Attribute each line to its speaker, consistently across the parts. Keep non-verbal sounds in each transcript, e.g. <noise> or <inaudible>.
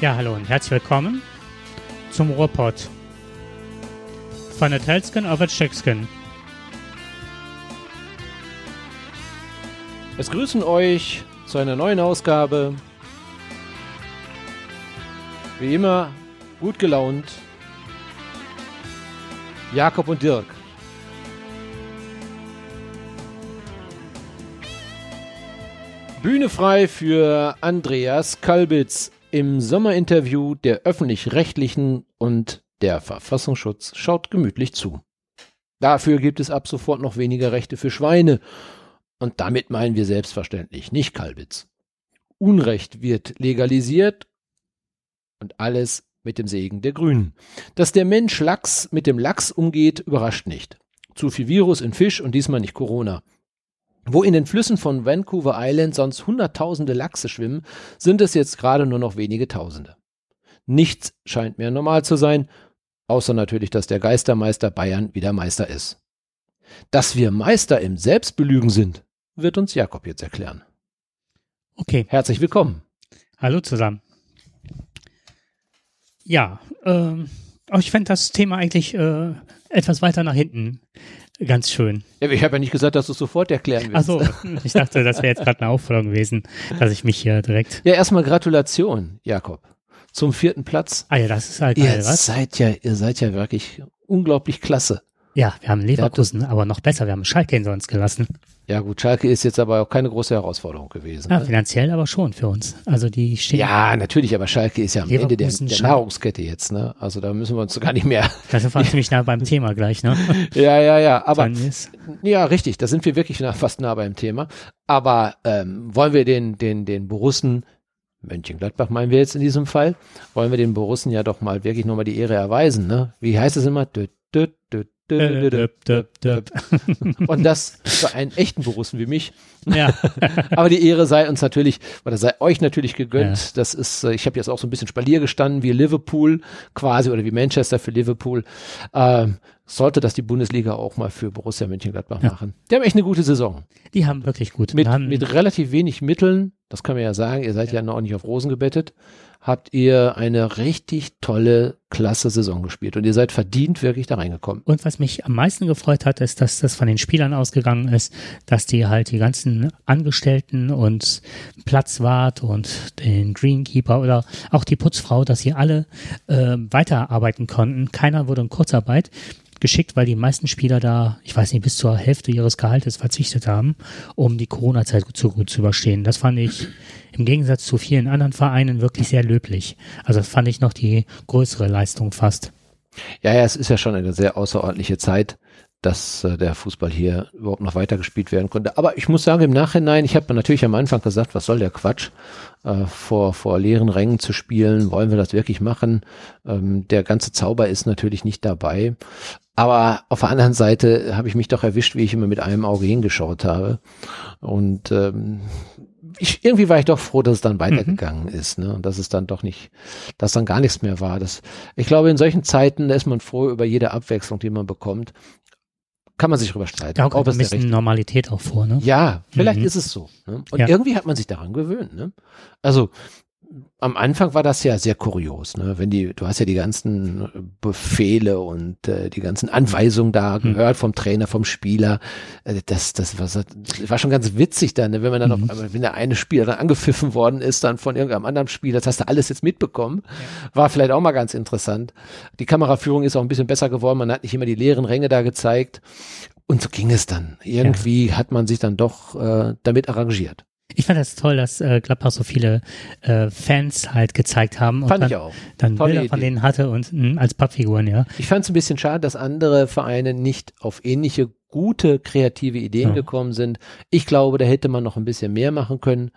Speaker 1: Ja, hallo und herzlich willkommen zum Ruhrpott. Von der Telskin auf der Checkskin.
Speaker 2: Es grüßen euch zu einer neuen Ausgabe. Wie immer gut gelaunt. Jakob und Dirk. Bühne frei für Andreas Kalbitz im Sommerinterview der öffentlich-rechtlichen und der Verfassungsschutz schaut gemütlich zu. Dafür gibt es ab sofort noch weniger Rechte für Schweine. Und damit meinen wir selbstverständlich nicht Kalbitz. Unrecht wird legalisiert und alles mit dem Segen der Grünen. Dass der Mensch Lachs mit dem Lachs umgeht, überrascht nicht. Zu viel Virus in Fisch und diesmal nicht Corona. Wo in den Flüssen von Vancouver Island sonst hunderttausende Lachse schwimmen, sind es jetzt gerade nur noch wenige Tausende. Nichts scheint mehr normal zu sein, außer natürlich, dass der Geistermeister Bayern wieder Meister ist. Dass wir Meister im Selbstbelügen sind, wird uns Jakob jetzt erklären.
Speaker 1: Okay.
Speaker 2: Herzlich willkommen.
Speaker 1: Hallo zusammen. Ja, ähm, ich fände das Thema eigentlich äh, etwas weiter nach hinten ganz schön.
Speaker 2: Ja, ich habe ja nicht gesagt, dass du es sofort erklären willst.
Speaker 1: Achso, <laughs> ich dachte, das wäre jetzt gerade eine Aufforderung gewesen, dass ich mich hier direkt.
Speaker 2: Ja, erstmal Gratulation, Jakob, zum vierten Platz.
Speaker 1: Ah ja, das ist halt
Speaker 2: ihr
Speaker 1: geil, was?
Speaker 2: Seid ja, ihr seid ja wirklich unglaublich klasse.
Speaker 1: Ja, wir haben Leverkusen, aber noch besser, wir haben Schalke hinter uns gelassen.
Speaker 2: Ja gut, Schalke ist jetzt aber auch keine große Herausforderung gewesen.
Speaker 1: Ja,
Speaker 2: ne?
Speaker 1: finanziell aber schon für uns. Also die stehen.
Speaker 2: Ja, natürlich, aber Schalke ist ja am Ende der,
Speaker 1: Leverkusen
Speaker 2: der. Nahrungskette jetzt, ne? Also da müssen wir uns gar nicht mehr. <laughs>
Speaker 1: Da sind wir ziemlich nah beim Thema gleich, ne? <laughs>
Speaker 2: Ja, ja, ja. Aber ja, richtig, da sind wir wirklich nah, fast nah beim Thema. Aber ähm, wollen wir den, den, den Borussen, Mönchengladbach meinen wir jetzt in diesem Fall, wollen wir den Borussen ja doch mal wirklich nochmal die Ehre erweisen, ne? Wie heißt es immer? Dö, dö, dö, Und das für einen echten Borussen wie mich.
Speaker 1: ja, <laughs>
Speaker 2: Aber die Ehre sei uns natürlich, oder sei euch natürlich gegönnt. Das ist, äh, ich habe jetzt auch so ein bisschen Spalier gestanden, wie Liverpool quasi oder wie Manchester für Liverpool. Ähm, sollte das die Bundesliga auch mal für Borussia Mönchengladbach
Speaker 1: Ja.
Speaker 2: machen. Die haben echt eine gute Saison.
Speaker 1: die haben wirklich gut.
Speaker 2: Mit,
Speaker 1: Wir
Speaker 2: mit relativ wenig Mitteln, das kann man ja sagen, ihr seid ja, noch nicht auf Rosen gebettet, habt ihr eine richtig tolle, klasse Saison gespielt. Und ihr seid verdient wirklich da reingekommen.
Speaker 1: Und was mich am meisten gefreut hat, ist, dass das von den Spielern ausgegangen ist, dass die halt die ganzen Angestellten und Platzwart und den Greenkeeper oder auch die Putzfrau, dass sie alle äh, weiterarbeiten konnten. Keiner wurde in Kurzarbeit geschickt, weil die meisten Spieler da, ich weiß nicht, bis zur Hälfte ihres Gehaltes verzichtet haben, um die Corona-Zeit zu zu überstehen. Das fand ich im Gegensatz zu vielen anderen Vereinen wirklich sehr löblich. Also das fand ich noch die größere Leistung fast.
Speaker 2: Ja, ja, es ist ja schon eine sehr außerordentliche Zeit, dass äh, der Fußball hier überhaupt noch weitergespielt werden konnte. Aber ich muss sagen, im Nachhinein, ich habe natürlich am Anfang gesagt, was soll der Quatsch, äh, vor, vor leeren Rängen zu spielen, wollen wir das wirklich machen? Ähm, der ganze Zauber ist natürlich nicht dabei. Aber auf der anderen Seite habe ich mich doch erwischt, wie ich immer mit einem Auge hingeschaut habe. Und ähm, ich, irgendwie war ich doch froh, dass es dann weitergegangen ist, ne? Und dass es dann doch nicht, dass dann gar nichts mehr war. Das, ich glaube, in solchen Zeiten da ist man froh über jede Abwechslung, die man bekommt. Kann man sich drüber streiten.
Speaker 1: Da kommt
Speaker 2: ob
Speaker 1: ein
Speaker 2: es der
Speaker 1: bisschen Normalität auch vor, ne?
Speaker 2: ja, vielleicht
Speaker 1: Mhm.
Speaker 2: ist es so. Ne? Und
Speaker 1: Ja.
Speaker 2: irgendwie hat man sich daran gewöhnt. Ne? Also am Anfang war das ja sehr kurios, ne? Wenn die, du hast ja die ganzen Befehle und äh, die ganzen Anweisungen da
Speaker 1: Mhm.
Speaker 2: gehört vom Trainer, vom Spieler. Äh, das, das, war, das war schon ganz witzig dann, ne? wenn man dann
Speaker 1: Mhm.
Speaker 2: auf wenn der eine Spieler dann angepfiffen worden ist, dann von irgendeinem anderen Spieler, das hast du alles jetzt mitbekommen. War vielleicht auch mal ganz interessant. Die Kameraführung ist auch ein bisschen besser geworden. Man hat nicht immer die leeren Ränge da gezeigt. Und so ging es dann. Irgendwie hat man sich dann doch äh, damit arrangiert.
Speaker 1: Ich fand das toll, dass äh, Gladbach so viele äh, Fans halt gezeigt haben und
Speaker 2: Fand
Speaker 1: dann,
Speaker 2: ich auch.
Speaker 1: dann
Speaker 2: Tolle
Speaker 1: Bilder von
Speaker 2: Idee.
Speaker 1: denen hatte und mh, als Pappfiguren, ja.
Speaker 2: Ich fand es ein bisschen schade, dass andere Vereine nicht auf ähnliche gute kreative Ideen
Speaker 1: Ja.
Speaker 2: gekommen sind. Ich glaube, da hätte man noch ein bisschen mehr machen können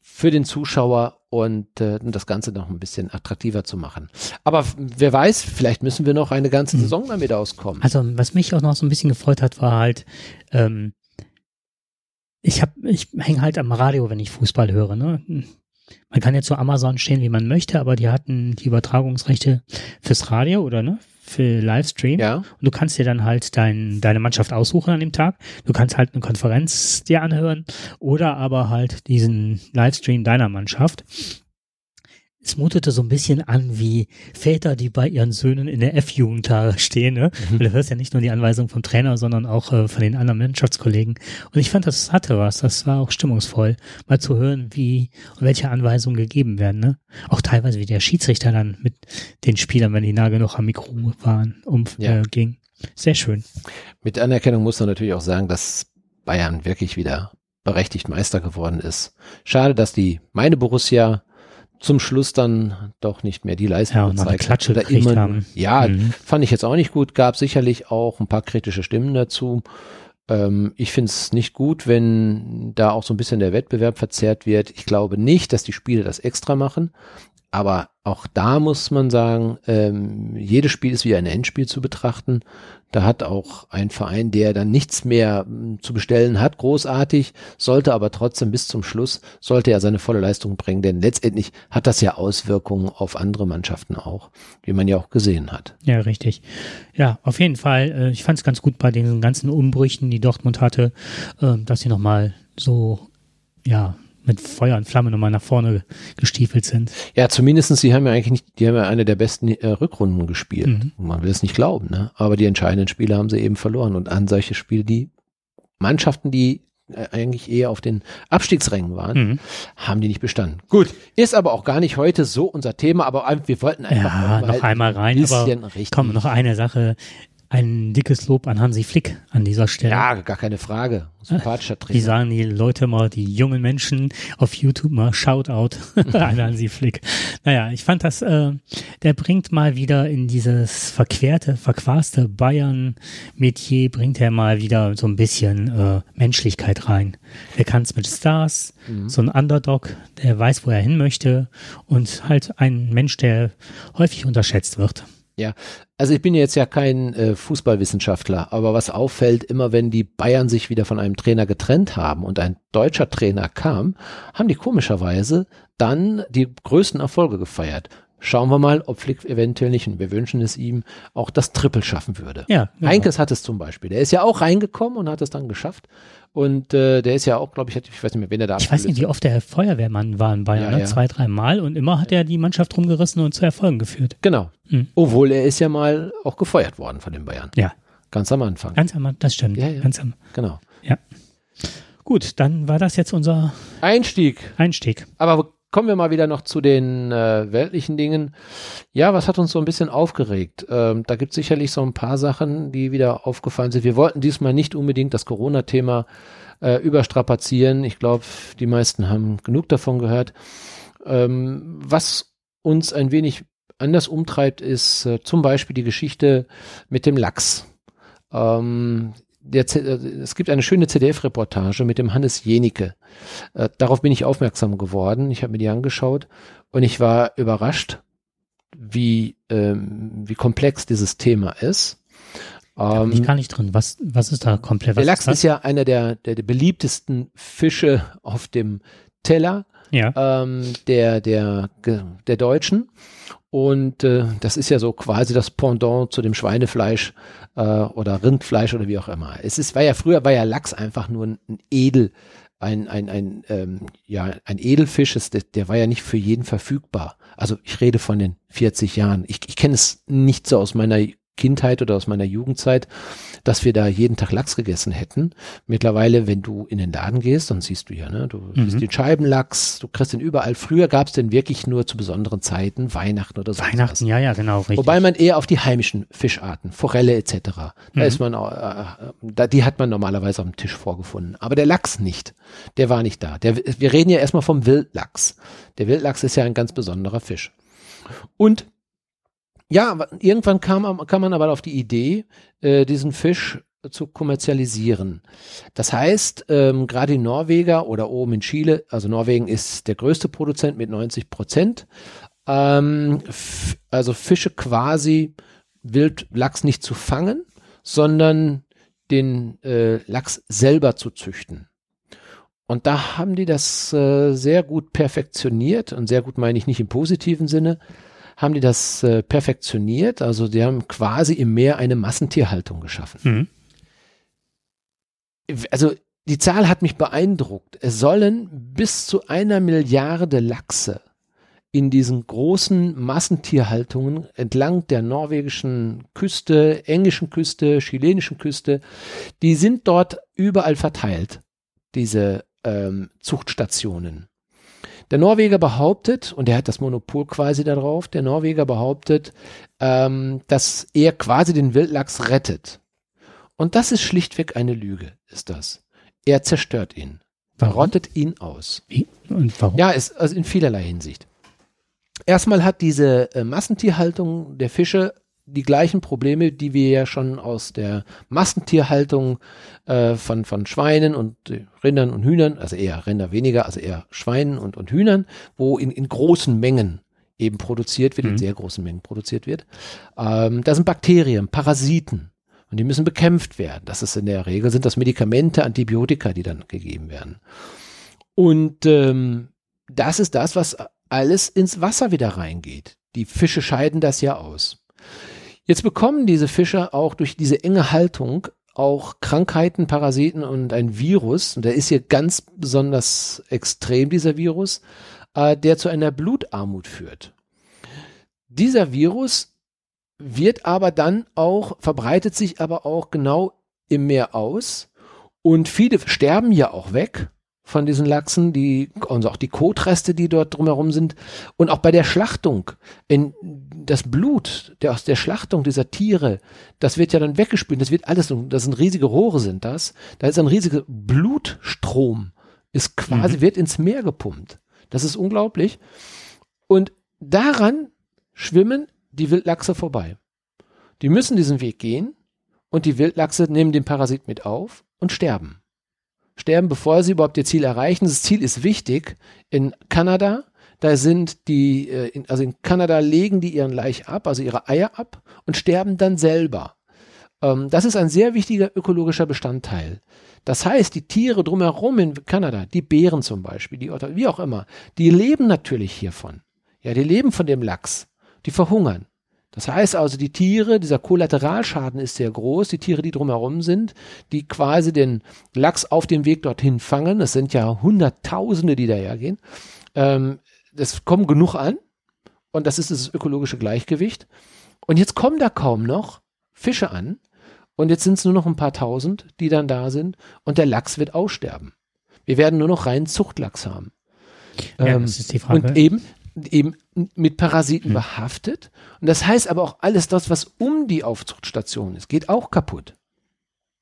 Speaker 2: für den Zuschauer und äh, das Ganze noch ein bisschen attraktiver zu machen. Aber wer weiß, vielleicht müssen wir noch eine ganze
Speaker 1: Mhm.
Speaker 2: Saison damit auskommen.
Speaker 1: Also was mich auch noch so ein bisschen gefreut hat, war halt, ähm, ich hab, ich hänge halt am Radio, wenn ich Fußball höre. Ne? Man kann jetzt zu Amazon stehen, wie man möchte, aber die hatten die Übertragungsrechte fürs Radio oder ne? Für Livestream.
Speaker 2: ja,
Speaker 1: Und du kannst dir dann halt dein, deine Mannschaft aussuchen an dem Tag. Du kannst halt eine Konferenz dir anhören oder aber halt diesen Livestream deiner Mannschaft. Es mutete so ein bisschen an wie Väter, die bei ihren Söhnen in der F-Jugend stehen. Ne? Mhm. Du hörst ja nicht nur die Anweisung vom Trainer, sondern auch äh, von den anderen Mannschaftskollegen. Und ich fand, das hatte was. Das war auch stimmungsvoll, mal zu hören, wie und welche Anweisungen gegeben werden. Ne? Auch teilweise, wie der Schiedsrichter dann mit den Spielern, wenn die nah genug am Mikro waren, umging. Äh, Sehr schön.
Speaker 2: Mit Anerkennung muss man natürlich auch sagen, dass Bayern wirklich wieder berechtigt Meister geworden ist. Schade, dass die meine Borussia zum Schluss dann doch nicht mehr die Leistung
Speaker 1: ja, gezeigt Klatsche hat. Immer, haben.
Speaker 2: Ja, mhm. fand ich jetzt auch nicht gut. Gab sicherlich auch ein paar kritische Stimmen dazu. Ähm, ich finde es nicht gut, wenn da auch so ein bisschen der Wettbewerb verzerrt wird. Ich glaube nicht, dass die Spiele das extra machen. Aber auch da muss man sagen, ähm, jedes Spiel ist wie ein Endspiel zu betrachten. Da hat auch ein Verein, der dann nichts mehr hm, zu bestellen hat, großartig, sollte aber trotzdem bis zum Schluss, sollte er seine volle Leistung bringen, denn letztendlich hat das ja Auswirkungen auf andere Mannschaften auch, wie man ja auch gesehen hat.
Speaker 1: Ja, richtig. Ja, auf jeden Fall. Äh, ich fand es ganz gut bei den ganzen Umbrüchen, die Dortmund hatte, äh, dass sie nochmal so, ja, mit Feuer und Flamme nochmal nach vorne gestiefelt sind.
Speaker 2: Ja, zumindestens sie haben ja eigentlich nicht, die haben ja eine der besten äh, Rückrunden gespielt. Mhm. Man will es nicht glauben, ne? Aber die entscheidenden Spiele haben sie eben verloren. Und an solche Spiele, die Mannschaften, die äh, eigentlich eher auf den Abstiegsrängen waren, mhm. haben die nicht bestanden. Gut, ist aber auch gar nicht heute so unser Thema, aber wir wollten einfach
Speaker 1: ja, noch einmal rein. Aber komm, noch eine Sache ein dickes Lob an Hansi Flick an dieser Stelle.
Speaker 2: Ja, gar keine Frage.
Speaker 1: Sympathischer Trainer. Die sagen die Leute mal, die jungen Menschen auf YouTube mal Shoutout <laughs> an Hansi Flick. Naja, ich fand das, äh, der bringt mal wieder in dieses verquerte, verquaste Bayern-Metier, bringt er mal wieder so ein bisschen äh, Menschlichkeit rein. Der kann es mit Stars, mhm. so ein Underdog, der weiß, wo er hin möchte und halt ein Mensch, der häufig unterschätzt wird.
Speaker 2: Ja, also ich bin jetzt ja kein äh, Fußballwissenschaftler, aber was auffällt, immer wenn die Bayern sich wieder von einem Trainer getrennt haben und ein deutscher Trainer kam, haben die komischerweise dann die größten Erfolge gefeiert. Schauen wir mal, ob Flick eventuell nicht, und wir wünschen es ihm, auch das Triple schaffen würde.
Speaker 1: Ja,
Speaker 2: genau. Heinkes hat es zum Beispiel. Der ist ja auch reingekommen und hat es dann geschafft. Und äh, der ist ja auch, glaube ich, ich weiß nicht mehr, wen er da
Speaker 1: Ich weiß nicht, wie oft der Feuerwehrmann war in Bayern, ja, ne? ja. zwei, drei Mal und immer hat er die Mannschaft rumgerissen und zu Erfolgen geführt.
Speaker 2: Genau. Mhm. Obwohl er ist ja mal auch gefeuert worden von den Bayern.
Speaker 1: Ja.
Speaker 2: Ganz am Anfang.
Speaker 1: Ganz am Anfang, das stimmt.
Speaker 2: Ja, ja.
Speaker 1: Ganz am,
Speaker 2: genau.
Speaker 1: Ja. Gut, dann war das jetzt unser
Speaker 2: Einstieg.
Speaker 1: Einstieg.
Speaker 2: Aber kommen wir mal wieder noch zu den äh, weltlichen Dingen. Ja, was hat uns so ein bisschen aufgeregt? Ähm, da gibt es sicherlich so ein paar Sachen, die wieder aufgefallen sind. Wir wollten diesmal nicht unbedingt das Corona-Thema äh, überstrapazieren. Ich glaube, die meisten haben genug davon gehört. Ähm, was uns ein wenig anders umtreibt, ist äh, zum Beispiel die Geschichte mit dem Lachs. Ähm, der, äh, es gibt eine schöne ZDF-Reportage mit dem Hannes Jenicke. Äh, darauf bin ich aufmerksam geworden. Ich habe mir die angeschaut und ich war überrascht, wie, ähm, wie komplex dieses Thema ist.
Speaker 1: Bin ich ähm, gar nicht drin. Was, was ist da komplett?
Speaker 2: der Lachs ist, ist, ja einer der, der, der beliebtesten Fische auf dem Teller
Speaker 1: ja.
Speaker 2: ähm, der, der, der Deutschen. Und äh, das ist ja so quasi das Pendant zu dem Schweinefleisch äh, oder Rindfleisch oder wie auch immer. Es ist, war ja früher war ja Lachs einfach nur ein, ein Edel, ein, ein, ein, ähm, ja, ein Edelfisch, ist, der, der war ja nicht für jeden verfügbar. Also ich rede von den 40 Jahren. Ich, ich kenne es nicht so aus meiner Kindheit oder aus meiner Jugendzeit, dass wir da jeden Tag Lachs gegessen hätten. Mittlerweile, wenn du in den Laden gehst, dann siehst du ja, ne, du mhm. siehst den Scheibenlachs, du kriegst den überall. Früher gab es den wirklich nur zu besonderen Zeiten, Weihnachten oder so.
Speaker 1: Weihnachten, was. ja, ja, genau.
Speaker 2: Richtig. Wobei man eher auf die heimischen Fischarten, Forelle etc. Da mhm. ist man, äh, da, die hat man normalerweise am Tisch vorgefunden. Aber der Lachs nicht. Der war nicht da. Der, wir reden ja erstmal vom Wildlachs. Der Wildlachs ist ja ein ganz besonderer Fisch. Und ja, irgendwann kam, kam man aber auf die Idee, äh, diesen Fisch zu kommerzialisieren. Das heißt, ähm, gerade die Norweger oder oben in Chile, also Norwegen ist der größte Produzent mit 90 Prozent, ähm, also Fische quasi Wildlachs nicht zu fangen, sondern den äh, Lachs selber zu züchten. Und da haben die das äh, sehr gut perfektioniert und sehr gut meine ich nicht im positiven Sinne, haben die das äh, perfektioniert. Also die haben quasi im Meer eine Massentierhaltung geschaffen. Mhm. Also die Zahl hat mich beeindruckt. Es sollen bis zu einer Milliarde Lachse in diesen großen Massentierhaltungen entlang der norwegischen Küste, englischen Küste, chilenischen Küste, die sind dort überall verteilt, diese ähm, Zuchtstationen. Der Norweger behauptet, und er hat das Monopol quasi darauf, der Norweger behauptet, ähm, dass er quasi den Wildlachs rettet. Und das ist schlichtweg eine Lüge, ist das. Er zerstört ihn. Warum? Rottet ihn aus.
Speaker 1: Wie? Und warum?
Speaker 2: Ja, ist, also in vielerlei Hinsicht. Erstmal hat diese äh, Massentierhaltung der Fische die gleichen Probleme, die wir ja schon aus der Massentierhaltung äh, von, von Schweinen und äh, Rindern und Hühnern, also eher Rinder weniger, also eher Schweinen und, und Hühnern, wo in, in großen Mengen eben produziert wird, mhm. in sehr großen Mengen produziert wird. Ähm, da sind Bakterien, Parasiten und die müssen bekämpft werden. Das ist in der Regel, sind das Medikamente, Antibiotika, die dann gegeben werden. Und ähm, das ist das, was alles ins Wasser wieder reingeht. Die Fische scheiden das ja aus. Jetzt bekommen diese Fische auch durch diese enge Haltung auch Krankheiten, Parasiten und ein Virus, und der ist hier ganz besonders extrem, dieser Virus, äh, der zu einer Blutarmut führt. Dieser Virus wird aber dann auch, verbreitet sich aber auch genau im Meer aus. Und viele sterben ja auch weg von diesen Lachsen, die, und auch die Kotreste, die dort drumherum sind. Und auch bei der Schlachtung, in das Blut, der aus der Schlachtung dieser Tiere, das wird ja dann weggespült, das wird alles, das sind riesige Rohre sind das, da ist ein riesiger Blutstrom, ist quasi, mhm. wird ins Meer gepumpt. Das ist unglaublich. Und daran schwimmen die Wildlachse vorbei. Die müssen diesen Weg gehen und die Wildlachse nehmen den Parasit mit auf und sterben sterben, bevor sie überhaupt ihr Ziel erreichen. Das Ziel ist wichtig. In Kanada, da sind die, äh, also in Kanada legen die ihren Laich ab, also ihre Eier ab und sterben dann selber. Ähm, das ist ein sehr wichtiger ökologischer Bestandteil. Das heißt, die Tiere drumherum in Kanada, die Bären zum Beispiel, die Otter, wie auch immer, die leben natürlich hiervon. Ja, die leben von dem Lachs. Die verhungern. Das heißt also, die Tiere, dieser Kollateralschaden ist sehr groß, die Tiere, die drumherum sind, die quasi den Lachs auf dem Weg dorthin fangen, es sind ja Hunderttausende, die dahergehen, ähm, das kommen genug an und das ist das ökologische Gleichgewicht. Und jetzt kommen da kaum noch Fische an und jetzt sind es nur noch ein paar tausend, die dann da sind und der Lachs wird aussterben. Wir werden nur noch reinen Zuchtlachs haben.
Speaker 1: Ja, ähm, das ist die Frage.
Speaker 2: Und eben, eben mit Parasiten mhm. behaftet. Und das heißt aber auch alles das, was um die Aufzuchtstation ist, geht auch kaputt.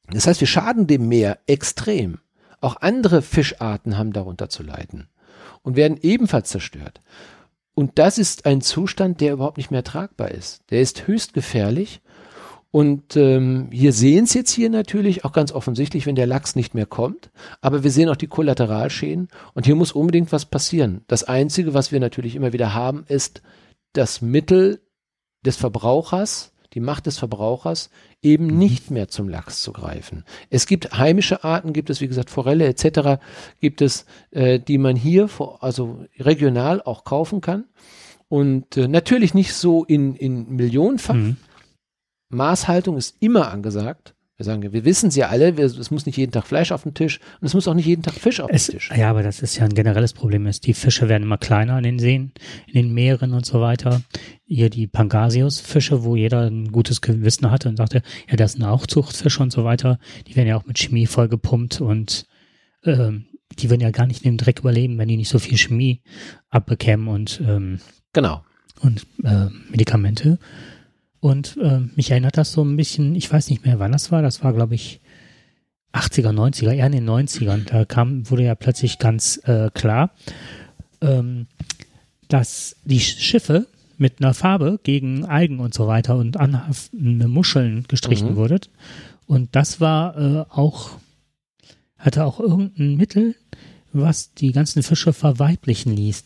Speaker 2: Das heißt, wir schaden dem Meer extrem. Auch andere Fischarten haben darunter zu leiden und werden ebenfalls zerstört. Und das ist ein Zustand, der überhaupt nicht mehr tragbar ist. Der ist höchst gefährlich und ähm, hier sehen es jetzt hier natürlich auch ganz offensichtlich, wenn der Lachs nicht mehr kommt. Aber wir sehen auch die Kollateralschäden und hier muss unbedingt was passieren. Das Einzige, was wir natürlich immer wieder haben, ist das Mittel des Verbrauchers, die Macht des Verbrauchers, eben mhm. nicht mehr zum Lachs zu greifen. Es gibt heimische Arten, gibt es wie gesagt Forelle etc., gibt es, äh, die man hier, vor, also regional auch kaufen kann. Und äh, natürlich nicht so in, in Millionenfach. Mhm Maßhaltung ist immer angesagt. Wir sagen, wir wissen es ja alle, es muss nicht jeden Tag Fleisch auf den Tisch und es muss auch nicht jeden Tag Fisch auf
Speaker 1: es,
Speaker 2: den Tisch.
Speaker 1: Ja, aber das ist ja ein generelles Problem. Ist, die Fische werden immer kleiner in den Seen, in den Meeren und so weiter. Hier die Pangasius-Fische, wo jeder ein gutes Gewissen hatte und sagte, ja, das sind auch Zuchtfische und so weiter. Die werden ja auch mit Chemie voll gepumpt und ähm, die würden ja gar nicht in dem Dreck überleben, wenn die nicht so viel Chemie abbekämen und ähm,
Speaker 2: genau
Speaker 1: und äh, Medikamente. Und äh, mich erinnert das so ein bisschen, ich weiß nicht mehr, wann das war, das war, glaube ich, 80er, 90er, eher in den 90ern. Da kam, wurde ja plötzlich ganz äh, klar, ähm, dass die Schiffe mit einer Farbe gegen Algen und so weiter und anhaftende Muscheln gestrichen mhm. wurde. Und das war äh, auch, hatte auch irgendein Mittel, was die ganzen Fische verweiblichen ließ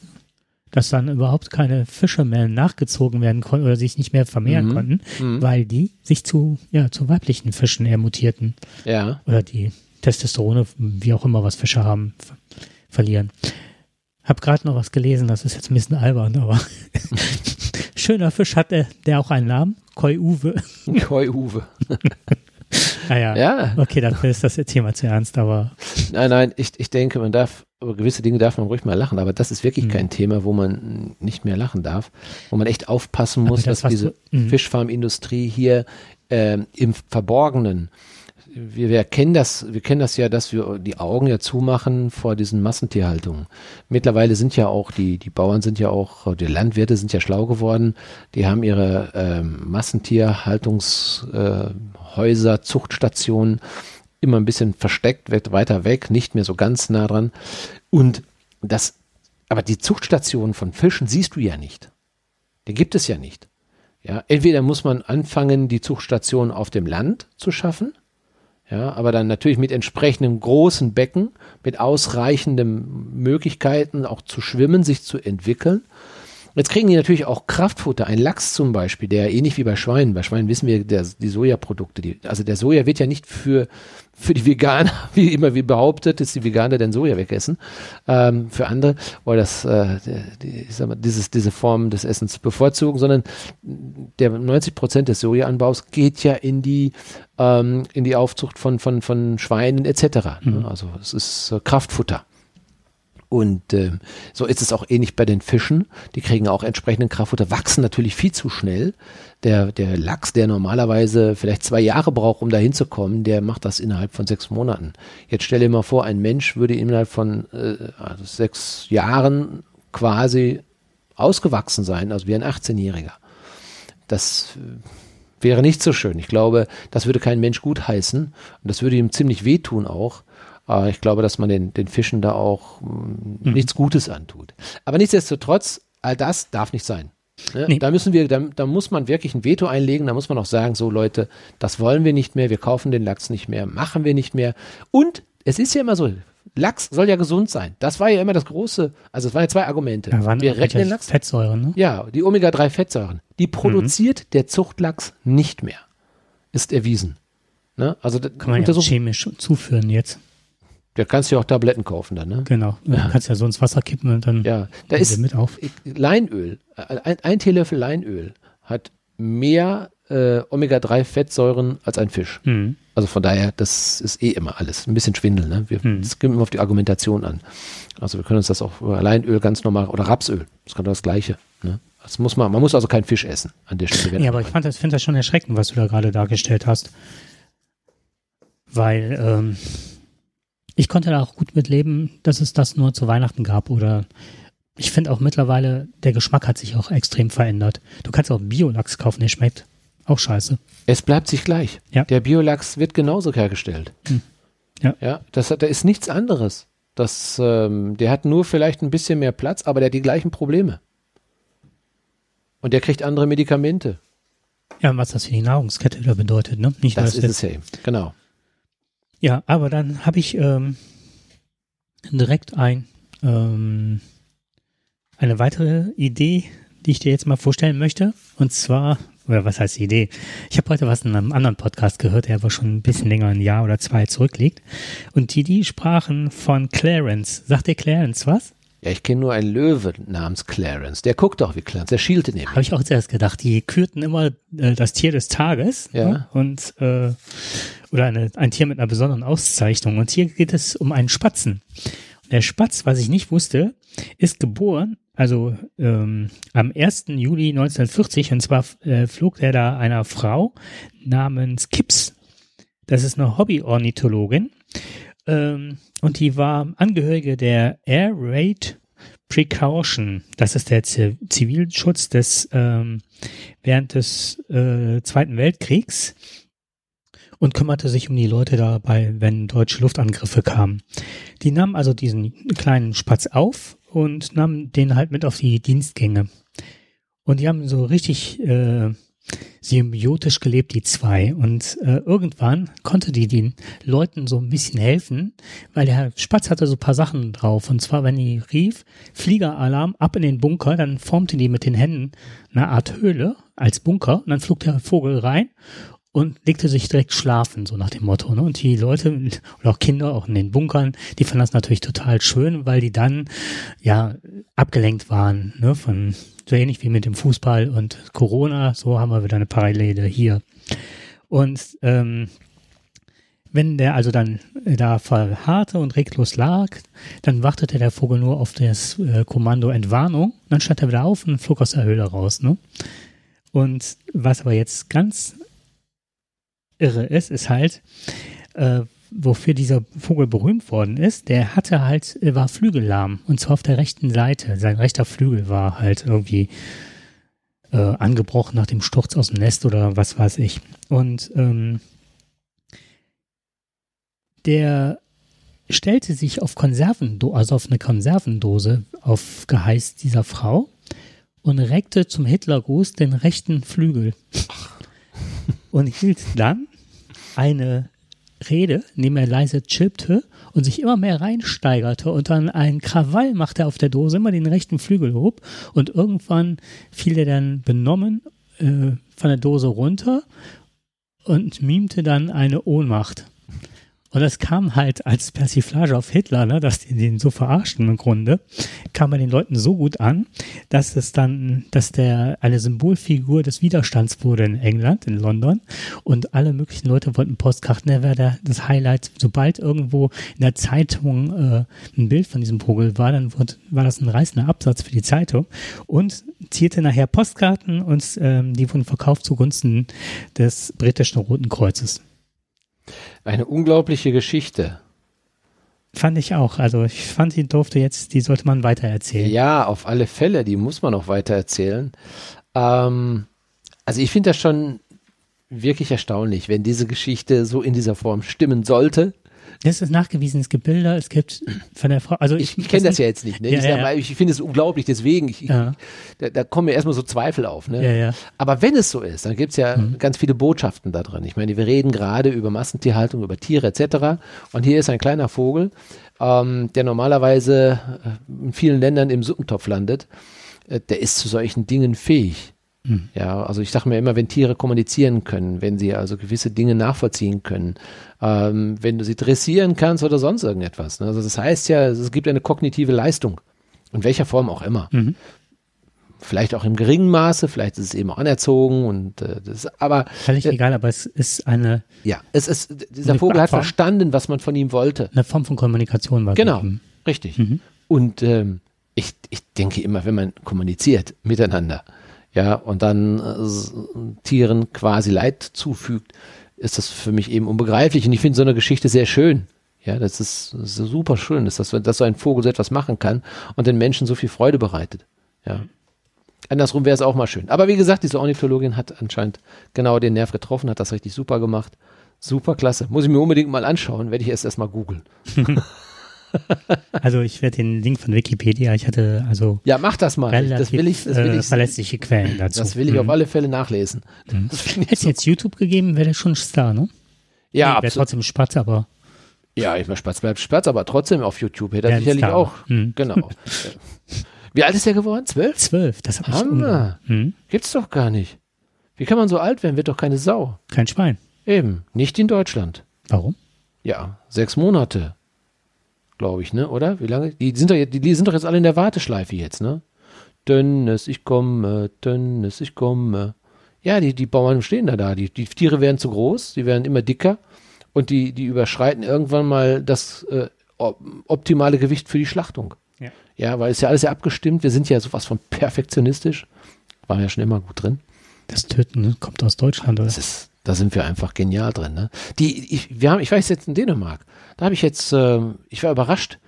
Speaker 1: dass dann überhaupt keine Fische mehr nachgezogen werden konnten oder sich nicht mehr vermehren mhm. konnten, mhm. weil die sich zu, ja, zu weiblichen Fischen eher mutierten.
Speaker 2: Ja.
Speaker 1: Oder die Testosterone, wie auch immer, was Fische haben, verlieren. Hab gerade noch was gelesen, das ist jetzt ein bisschen albern, aber <laughs> schöner Fisch hat der, der auch einen Namen, Koi Uwe. <laughs>
Speaker 2: Koi Uwe.
Speaker 1: naja, <laughs> ja. okay, dafür ist das Thema zu ernst, aber.
Speaker 2: Nein, nein, ich, ich denke, man darf über gewisse Dinge darf man ruhig mal lachen, aber das ist wirklich
Speaker 1: Mhm.
Speaker 2: kein Thema, wo man nicht mehr lachen darf, wo man echt aufpassen muss,
Speaker 1: das,
Speaker 2: dass diese
Speaker 1: du- Mhm.
Speaker 2: Fischfarmindustrie hier ähm, im Verborgenen wir, wir kennen das, wir kennen das ja, dass wir die Augen ja zumachen vor diesen Massentierhaltungen. Mittlerweile sind ja auch die, die Bauern sind ja auch, die Landwirte sind ja schlau geworden. Die haben ihre ähm, Massentierhaltungshäuser, äh, Zuchtstationen immer ein bisschen versteckt, weit- weiter weg, nicht mehr so ganz nah dran. Und das, aber die Zuchtstationen von Fischen siehst du ja nicht. Die gibt es ja nicht. Ja, entweder muss man anfangen, die Zuchtstationen auf dem Land zu schaffen, ja, aber dann natürlich mit entsprechendem großen Becken, mit ausreichenden Möglichkeiten auch zu schwimmen, sich zu entwickeln. Jetzt kriegen die natürlich auch Kraftfutter, ein Lachs zum Beispiel, der ähnlich wie bei Schweinen, bei Schweinen wissen wir, der, die Sojaprodukte, die, also der Soja wird ja nicht für, für die Veganer, <laughs> wie immer wie behauptet, dass die Veganer den Soja wegessen, ähm, für andere, weil das, äh, die, ich sag mal, dieses, diese Form des Essens bevorzugen, sondern der 90 Prozent des Sojaanbaus geht ja in die, ähm, in die Aufzucht von, von, von Schweinen etc.
Speaker 1: Mhm.
Speaker 2: Ne? Also es ist äh, Kraftfutter. Und ähm, so ist es auch ähnlich bei den Fischen. Die kriegen auch entsprechenden Kraftfutter, wachsen natürlich viel zu schnell. Der, der Lachs, der normalerweise vielleicht zwei Jahre braucht, um da hinzukommen, der macht das innerhalb von sechs Monaten. Jetzt stell dir mal vor, ein Mensch würde innerhalb von äh, also sechs Jahren quasi ausgewachsen sein, also wie ein 18-Jähriger. Das äh, wäre nicht so schön. Ich glaube, das würde kein Mensch gut heißen und das würde ihm ziemlich wehtun auch. Aber ich glaube, dass man den, den Fischen da auch mh, nichts Gutes antut. Aber nichtsdestotrotz, all das darf nicht sein. Ne?
Speaker 1: Nee.
Speaker 2: Da müssen wir, da, da muss man wirklich ein Veto einlegen, da muss man auch sagen, so Leute, das wollen wir nicht mehr, wir kaufen den Lachs nicht mehr, machen wir nicht mehr. Und es ist ja immer so, Lachs soll ja gesund sein. Das war ja immer das große, also es waren ja zwei Argumente.
Speaker 1: Da waren
Speaker 2: wir retten den Lachs.
Speaker 1: Fettsäuren, ne?
Speaker 2: Ja, die Omega-3-Fettsäuren, die produziert der Zuchtlachs nicht mehr. Ist erwiesen. Ne? Also
Speaker 1: Kann man ja chemisch zuführen jetzt.
Speaker 2: Da kannst du ja auch Tabletten kaufen dann, ne?
Speaker 1: Genau. Du kannst ja so ins Wasser kippen und dann
Speaker 2: Ja, da ist
Speaker 1: mit auf.
Speaker 2: Leinöl, äh, ein, ein Teelöffel Leinöl hat mehr äh, Omega-3-Fettsäuren als ein Fisch.
Speaker 1: Mhm.
Speaker 2: Also von daher, das ist eh immer alles. Ein bisschen Schwindel, ne? Wir,
Speaker 1: Mhm.
Speaker 2: Das kommt immer auf die Argumentation an. Also wir können uns das auch über Leinöl ganz normal oder Rapsöl, das kann doch das Gleiche. Ne? Das muss man, man muss also kein Fisch essen an der Stelle.
Speaker 1: Ja, aber ich fand das, finde das schon erschreckend, was du da gerade dargestellt hast. Weil ähm, ich konnte da auch gut mit leben, dass es das nur zu Weihnachten gab. Oder ich finde auch mittlerweile, der Geschmack hat sich auch extrem verändert. Du kannst auch Biolachs kaufen, der schmeckt auch scheiße.
Speaker 2: Es bleibt sich gleich.
Speaker 1: Ja.
Speaker 2: Der Biolachs wird genauso hergestellt.
Speaker 1: Hm. Ja.
Speaker 2: Ja, das da ist nichts anderes. Das, ähm, der hat nur vielleicht ein bisschen mehr Platz, aber der hat die gleichen Probleme. Und der kriegt andere Medikamente.
Speaker 1: Ja, und was das für die Nahrungskette wieder bedeutet, ne? Nicht
Speaker 2: das ist es ja eben. Genau.
Speaker 1: Ja, aber dann habe ich ähm, direkt ein, ähm, eine weitere Idee, die ich dir jetzt mal vorstellen möchte. Und zwar, oder was heißt Idee? Ich habe heute was in einem anderen Podcast gehört, der aber schon ein bisschen länger, ein Jahr oder zwei zurückliegt. Und die, die sprachen von Clarence. Sagt dir Clarence was?
Speaker 2: Ja, ich kenne nur einen Löwe namens Clarence. Der guckt doch wie Clarence. Der schielte nämlich.
Speaker 1: Habe ich auch zuerst gedacht. Die kürten immer äh, das Tier des Tages.
Speaker 2: Ja.
Speaker 1: Ne? Und äh, oder eine, ein Tier mit einer besonderen Auszeichnung. Und hier geht es um einen Spatzen. Und der Spatz, was ich nicht wusste, ist geboren, also ähm, am 1. Juli 1940. Und zwar äh, flog er da einer Frau namens Kips. Das ist eine Hobbyornithologin. Ähm, und die war Angehörige der Air Raid Precaution. Das ist der Zi- Zivilschutz des ähm, während des äh, Zweiten Weltkriegs und kümmerte sich um die Leute dabei, wenn deutsche Luftangriffe kamen. Die nahmen also diesen kleinen Spatz auf und nahmen den halt mit auf die Dienstgänge. Und die haben so richtig äh, symbiotisch gelebt, die zwei. Und äh, irgendwann konnte die den Leuten so ein bisschen helfen, weil der Spatz hatte so paar Sachen drauf. Und zwar, wenn die rief, Fliegeralarm, ab in den Bunker, dann formte die mit den Händen eine Art Höhle als Bunker. Und dann flog der Vogel rein und legte sich direkt schlafen, so nach dem Motto. Ne? Und die Leute oder auch Kinder, auch in den Bunkern, die fanden das natürlich total schön, weil die dann ja abgelenkt waren, ne? von so ähnlich wie mit dem Fußball und Corona, so haben wir wieder eine Parallele hier. Und ähm, wenn der also dann äh, da verharrte und reglos lag, dann wartete der Vogel nur auf das äh, Kommando Entwarnung. Dann stand er wieder auf und flog aus der Höhle raus. Ne? Und was aber jetzt ganz irre ist, ist halt, äh, wofür dieser Vogel berühmt worden ist, der hatte halt, war flügellahm und zwar auf der rechten Seite. Sein rechter Flügel war halt irgendwie äh, angebrochen nach dem Sturz aus dem Nest oder was weiß ich. Und ähm, der stellte sich auf Konservendose, also auf eine Konservendose auf Geheiß dieser Frau und reckte zum Hitlergruß den rechten Flügel <laughs> und hielt dann eine Rede, indem er leise chilpte und sich immer mehr reinsteigerte und dann einen Krawall machte auf der Dose, immer den rechten Flügel hob und irgendwann fiel er dann benommen äh, von der Dose runter und mimte dann eine Ohnmacht. Und das kam halt als Persiflage auf Hitler, ne, dass die den so verarschten im Grunde, kam bei den Leuten so gut an, dass es dann, dass der eine Symbolfigur des Widerstands wurde in England, in London. Und alle möglichen Leute wollten Postkarten. Er war das Highlight. Sobald irgendwo in der Zeitung äh, ein Bild von diesem Vogel war, dann wurde, war das ein reißender Absatz für die Zeitung und zierte nachher Postkarten und ähm, die wurden verkauft zugunsten des britischen Roten Kreuzes.
Speaker 2: Eine unglaubliche Geschichte.
Speaker 1: Fand ich auch. Also ich fand, die durfte jetzt, die sollte man weitererzählen.
Speaker 2: Ja, auf alle Fälle, die muss man auch weitererzählen. Ähm, also ich finde das schon wirklich erstaunlich, wenn diese Geschichte so in dieser Form stimmen sollte.
Speaker 1: Das ist nachgewiesen, es gibt Bilder, es gibt von der Frau, also
Speaker 2: ich, ich, ich kenne das ja jetzt nicht, ne?
Speaker 1: Ja,
Speaker 2: ich,
Speaker 1: ja,
Speaker 2: ich finde es unglaublich, deswegen, ich,
Speaker 1: Ja.
Speaker 2: da, da kommen mir erstmal so Zweifel auf, ne? Aber wenn es so ist, dann gibt es ja
Speaker 1: Mhm.
Speaker 2: ganz viele Botschaften da drin. Ich meine, wir reden gerade über Massentierhaltung, über Tiere etc. Und hier ist ein kleiner Vogel, ähm, der normalerweise äh, in vielen Ländern im Suppentopf landet. Äh, der ist zu solchen Dingen fähig.
Speaker 1: Mhm.
Speaker 2: Ja, also ich sage mir immer, wenn Tiere kommunizieren können, wenn sie also gewisse Dinge nachvollziehen können, ähm, wenn du sie dressieren kannst oder sonst irgendetwas. Ne? Also das heißt ja, es gibt eine kognitive Leistung. In welcher Form auch immer.
Speaker 1: Mhm.
Speaker 2: Vielleicht auch im geringen Maße, vielleicht ist es eben auch anerzogen und äh, das, aber
Speaker 1: Völlig
Speaker 2: äh,
Speaker 1: egal, aber es ist eine,
Speaker 2: ja, es ist, dieser Vogel hat verstanden, was man von ihm wollte.
Speaker 1: eine Form von Kommunikation war.
Speaker 2: Genau,
Speaker 1: gegeben.
Speaker 2: richtig.
Speaker 1: Mhm.
Speaker 2: Und ähm, ich, ich denke immer, wenn man kommuniziert miteinander, ja, und dann äh, Tieren quasi Leid zufügt, ist das für mich eben unbegreiflich. Und ich finde so eine Geschichte sehr schön. Ja, das ist, das ist super schön, dass, das, dass so ein Vogel so etwas machen kann und den Menschen so viel Freude bereitet. Ja. Andersrum wäre es auch mal schön. Aber wie gesagt, diese Ornithologin hat anscheinend genau den Nerv getroffen, hat das richtig super gemacht. Super klasse. Muss ich mir unbedingt mal anschauen, werde ich erst erstmal googeln. <laughs> <laughs>
Speaker 1: Also ich werde den Link von Wikipedia, ich hatte also
Speaker 2: Ja, mach das mal.
Speaker 1: relativ
Speaker 2: das will ich, das will
Speaker 1: äh,
Speaker 2: ich,
Speaker 1: verlässliche Quellen dazu.
Speaker 2: das will ich
Speaker 1: Mhm.
Speaker 2: auf alle Fälle nachlesen. <laughs> Ich
Speaker 1: Hätte es
Speaker 2: so.
Speaker 1: jetzt YouTube gegeben, wäre der schon Star, ne?
Speaker 2: Ja,
Speaker 1: wäre
Speaker 2: absolut.
Speaker 1: trotzdem Spatz, aber
Speaker 2: Ja, ich meine, Spatz bleibt Spatz, aber trotzdem auf YouTube hätte er
Speaker 1: Wäre ein
Speaker 2: sicherlich
Speaker 1: Star.
Speaker 2: auch.
Speaker 1: Mhm.
Speaker 2: Genau. <laughs> Wie alt ist er geworden? Zwölf?
Speaker 1: zwölf, das hat
Speaker 2: Hammer.
Speaker 1: Mhm.
Speaker 2: Gibt's doch gar nicht. Wie kann man so alt werden? Wird doch keine Sau.
Speaker 1: Kein Schwein.
Speaker 2: Eben. Nicht in Deutschland.
Speaker 1: Warum?
Speaker 2: Ja, sechs Monate. Glaube ich, ne? Oder? Wie lange? Die sind, doch, jetzt- die, die sind doch jetzt alle in der Warteschleife jetzt, ne? Dünnes, ich komme, dünnes, ich komme. Ja, die, die Bauern stehen da da. Die, die Tiere werden zu groß, die werden immer dicker und die, die überschreiten irgendwann mal das äh, op- optimale Gewicht für die Schlachtung.
Speaker 1: Ja.
Speaker 2: Ja, weil es ja alles ja abgestimmt. Wir sind ja sowas von perfektionistisch. Waren ja schon immer gut drin.
Speaker 1: Das Töten ne, kommt aus Deutschland, oder?
Speaker 2: Das ist, da sind wir einfach genial drin. Ne? Die, ich, wir haben, ich weiß jetzt in Dänemark, da habe ich jetzt, ähm, ich war überrascht,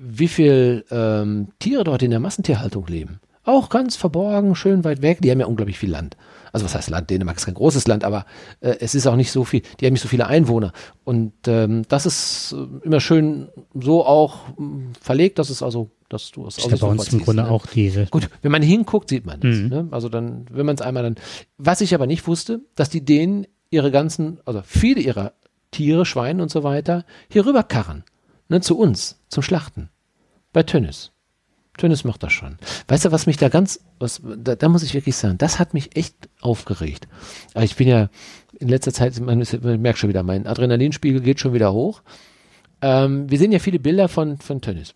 Speaker 2: wie viel ähm, Tiere dort in der Massentierhaltung leben. Auch ganz verborgen, schön weit weg. Die haben ja unglaublich viel Land. Also was heißt Land? Dänemark ist kein großes Land, aber äh, es ist auch nicht so viel, die haben nicht so viele Einwohner. Und ähm, das ist äh, immer schön so auch mh, verlegt, dass es also, dass du es
Speaker 1: Ist ja bei uns im Grunde
Speaker 2: ne?
Speaker 1: auch diese.
Speaker 2: Gut, wenn man hinguckt, sieht man das.
Speaker 1: Mhm.
Speaker 2: Ne? Also dann, wenn man es einmal dann. Was ich aber nicht wusste, dass die denen ihre ganzen, also viele ihrer Tiere, Schweine und so weiter, hier rüber karren. Ne, zu uns, zum Schlachten. Bei Tönnis. Tönnis macht das schon. Weißt du, was mich da ganz, was, da, da muss ich wirklich sagen, das hat mich echt aufgeregt. Aber ich bin ja in letzter Zeit, man, ist, man merkt schon wieder, mein Adrenalinspiegel geht schon wieder hoch. Ähm, wir sehen ja viele Bilder von, von Tönnis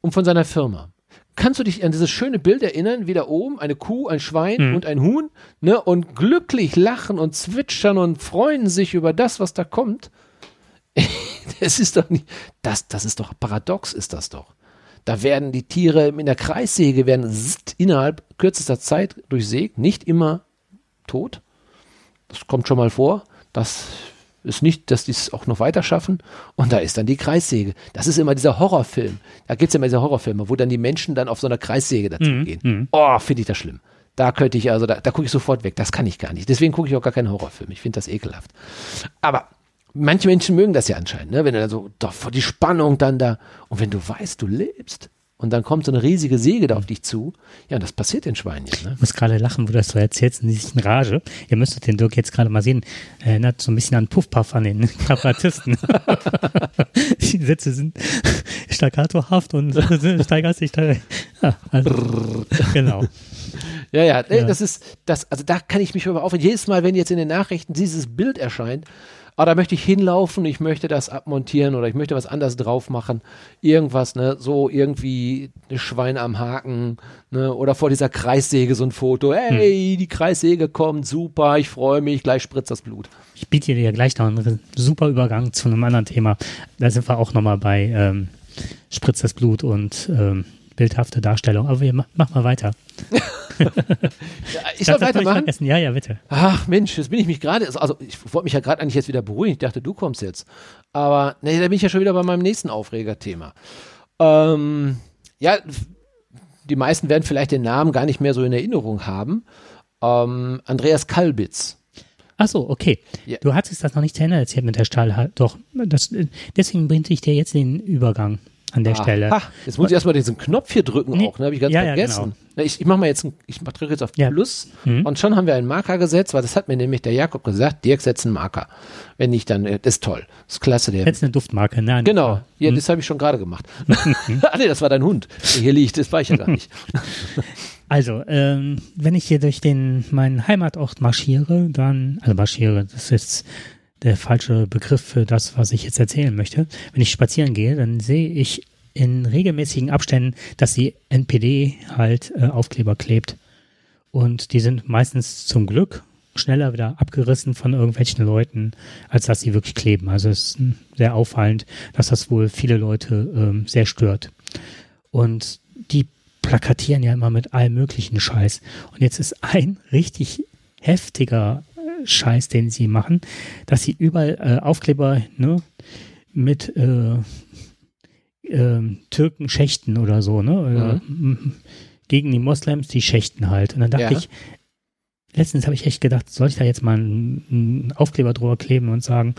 Speaker 2: und von seiner Firma. Kannst du dich an dieses schöne Bild erinnern, wie da oben eine Kuh, ein Schwein
Speaker 1: Mhm.
Speaker 2: und ein Huhn, ne, und glücklich lachen und zwitschern und freuen sich über das, was da kommt? <laughs> Das ist doch nicht, das, das ist doch paradox, ist das doch. Da werden die Tiere mit der Kreissäge werden innerhalb kürzester Zeit durchsägt, nicht immer tot. Das kommt schon mal vor. Das ist nicht, dass die es auch noch weiter schaffen. Und da ist dann die Kreissäge. Das ist immer dieser Horrorfilm. Da gibt es ja immer diese Horrorfilme, wo dann die Menschen dann auf so einer Kreissäge dazu mhm. gehen. Mhm. Oh, finde ich das schlimm. Da könnte ich also, da, da gucke ich sofort weg. Das kann ich gar nicht. Deswegen gucke ich auch gar keinen Horrorfilm. Ich finde das ekelhaft. Aber manche Menschen mögen das ja anscheinend, ne? wenn du dann so, doch, die Spannung dann da. Und wenn du weißt, du lebst, und dann kommt so eine riesige Säge da auf dich zu. Ja, das passiert den Schweinen ja. Ne?
Speaker 1: Ich muss gerade lachen, wo du das so erzählst, in Rage. Ihr müsstet den Dirk jetzt gerade mal sehen. Er erinnert so ein bisschen an Puffpuff an den <laughs> Kabarettisten. <laughs> Die Sätze sind <laughs> staccatohaft und steigert sich da. Ja, also, genau.
Speaker 2: Ja, ja, ja, das ist, das, also da kann ich mich über aufhören. Jedes Mal, wenn jetzt in den Nachrichten dieses Bild erscheint, ah, da möchte ich hinlaufen, ich möchte das abmontieren oder ich möchte was anderes drauf machen. Irgendwas, ne, so irgendwie ein Schwein am Haken, ne, oder vor dieser Kreissäge so ein Foto. Hey, hm. die Kreissäge kommt, super, ich freue mich, gleich spritzt das Blut.
Speaker 1: Ich biete dir ja gleich noch einen super Übergang zu einem anderen Thema. Da sind wir auch nochmal bei ähm, Spritzt das Blut und ähm, bildhafte Darstellung. Aber wir, mach, mach mal weiter. <laughs>
Speaker 2: ich soll weitermachen?
Speaker 1: Ich ja, ja, bitte.
Speaker 2: Ach Mensch, jetzt bin ich mich gerade, also ich wollte mich ja gerade eigentlich jetzt wieder beruhigen. Ich dachte, du kommst jetzt. Aber nee, da bin ich ja schon wieder bei meinem nächsten Aufregerthema. Ähm, ja, die meisten werden vielleicht den Namen gar nicht mehr so in Erinnerung haben. Ähm, Andreas Kalbitz.
Speaker 1: Ach so, okay. Ja. Du hattest das noch nicht zu Ende erzählt mit der Stahl. Doch, das, deswegen bringt sich dir jetzt den Übergang an der ah, Stelle. Ha,
Speaker 2: jetzt muss ich erstmal diesen Knopf hier drücken nee, auch, ne? Habe ich ganz ja, vergessen. Ja, genau. Ich, ich mache mal jetzt, ein, ich drücke jetzt auf ja. Plus mhm. und schon haben wir einen Marker gesetzt, weil das hat mir nämlich der Jakob gesagt, Dirk setzt einen Marker. Wenn nicht, dann äh, das ist toll. Das ist klasse. Der,
Speaker 1: Setz eine Duftmarke, nein.
Speaker 2: Genau, ja, mhm. das habe ich schon gerade gemacht. <laughs> ah nee, das war dein Hund, hier liegt, das war ich ja gar nicht. <laughs>
Speaker 1: Also, ähm, wenn ich hier durch den meinen Heimatort marschiere, dann, also marschiere, das ist der falsche Begriff für das, was ich jetzt erzählen möchte. Wenn ich spazieren gehe, dann sehe ich in regelmäßigen Abständen, dass die NPD halt äh, Aufkleber klebt. Und die sind meistens zum Glück schneller wieder abgerissen von irgendwelchen Leuten, als dass sie wirklich kleben. Also es ist sehr auffallend, dass das wohl viele Leute ähm, sehr stört. Und die plakatieren ja immer mit allem möglichen Scheiß. Und jetzt ist ein <laughs> richtig heftiger Scheiß, den sie machen, dass sie überall äh, Aufkleber ne, mit äh, äh, Türken schächten oder so, ne? Oder, mhm. Gegen die Moslems, die schächten halt. Und dann dachte ja. ich, letztens habe ich echt gedacht, soll ich da jetzt mal einen, einen Aufkleber drüber kleben und sagen,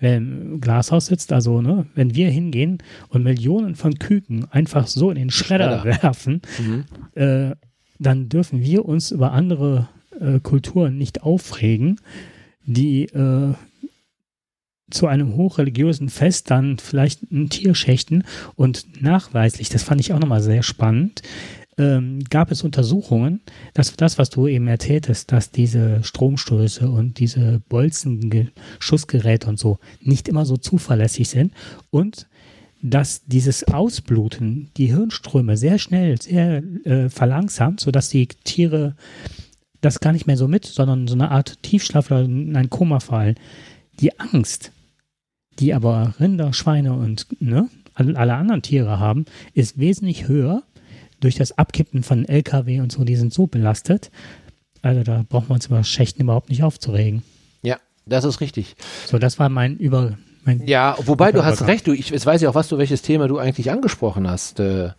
Speaker 1: wer im Glashaus sitzt, also ne, wenn wir hingehen und Millionen von Küken einfach so in den Schredder, Schredder. werfen, mhm. äh, dann dürfen wir uns über andere äh, Kulturen nicht aufregen, die äh, zu einem hochreligiösen Fest dann vielleicht ein Tier schächten. Und nachweislich, das fand ich auch nochmal sehr spannend, ähm, gab es Untersuchungen, dass das, was du eben erzähltest, dass diese Stromstöße und diese Bolzenschussgeräte und so nicht immer so zuverlässig sind und dass dieses Ausbluten die Hirnströme sehr schnell, sehr äh, verlangsamt, sodass die Tiere das gar nicht mehr so mit, sondern so eine Art Tiefschlaf oder in ein Koma fallen. Die Angst, die aber Rinder, Schweine und ne, alle anderen Tiere haben, ist wesentlich höher durch das Abkippen von LKW und so, die sind so belastet. Also da brauchen wir uns über Schächten überhaupt nicht aufzuregen.
Speaker 2: Ja, das ist richtig.
Speaker 1: So, das war mein Über,
Speaker 2: ja, wobei du hast recht, du, ich, jetzt weiß ja auch, was du, welches Thema du eigentlich angesprochen hast. Äh,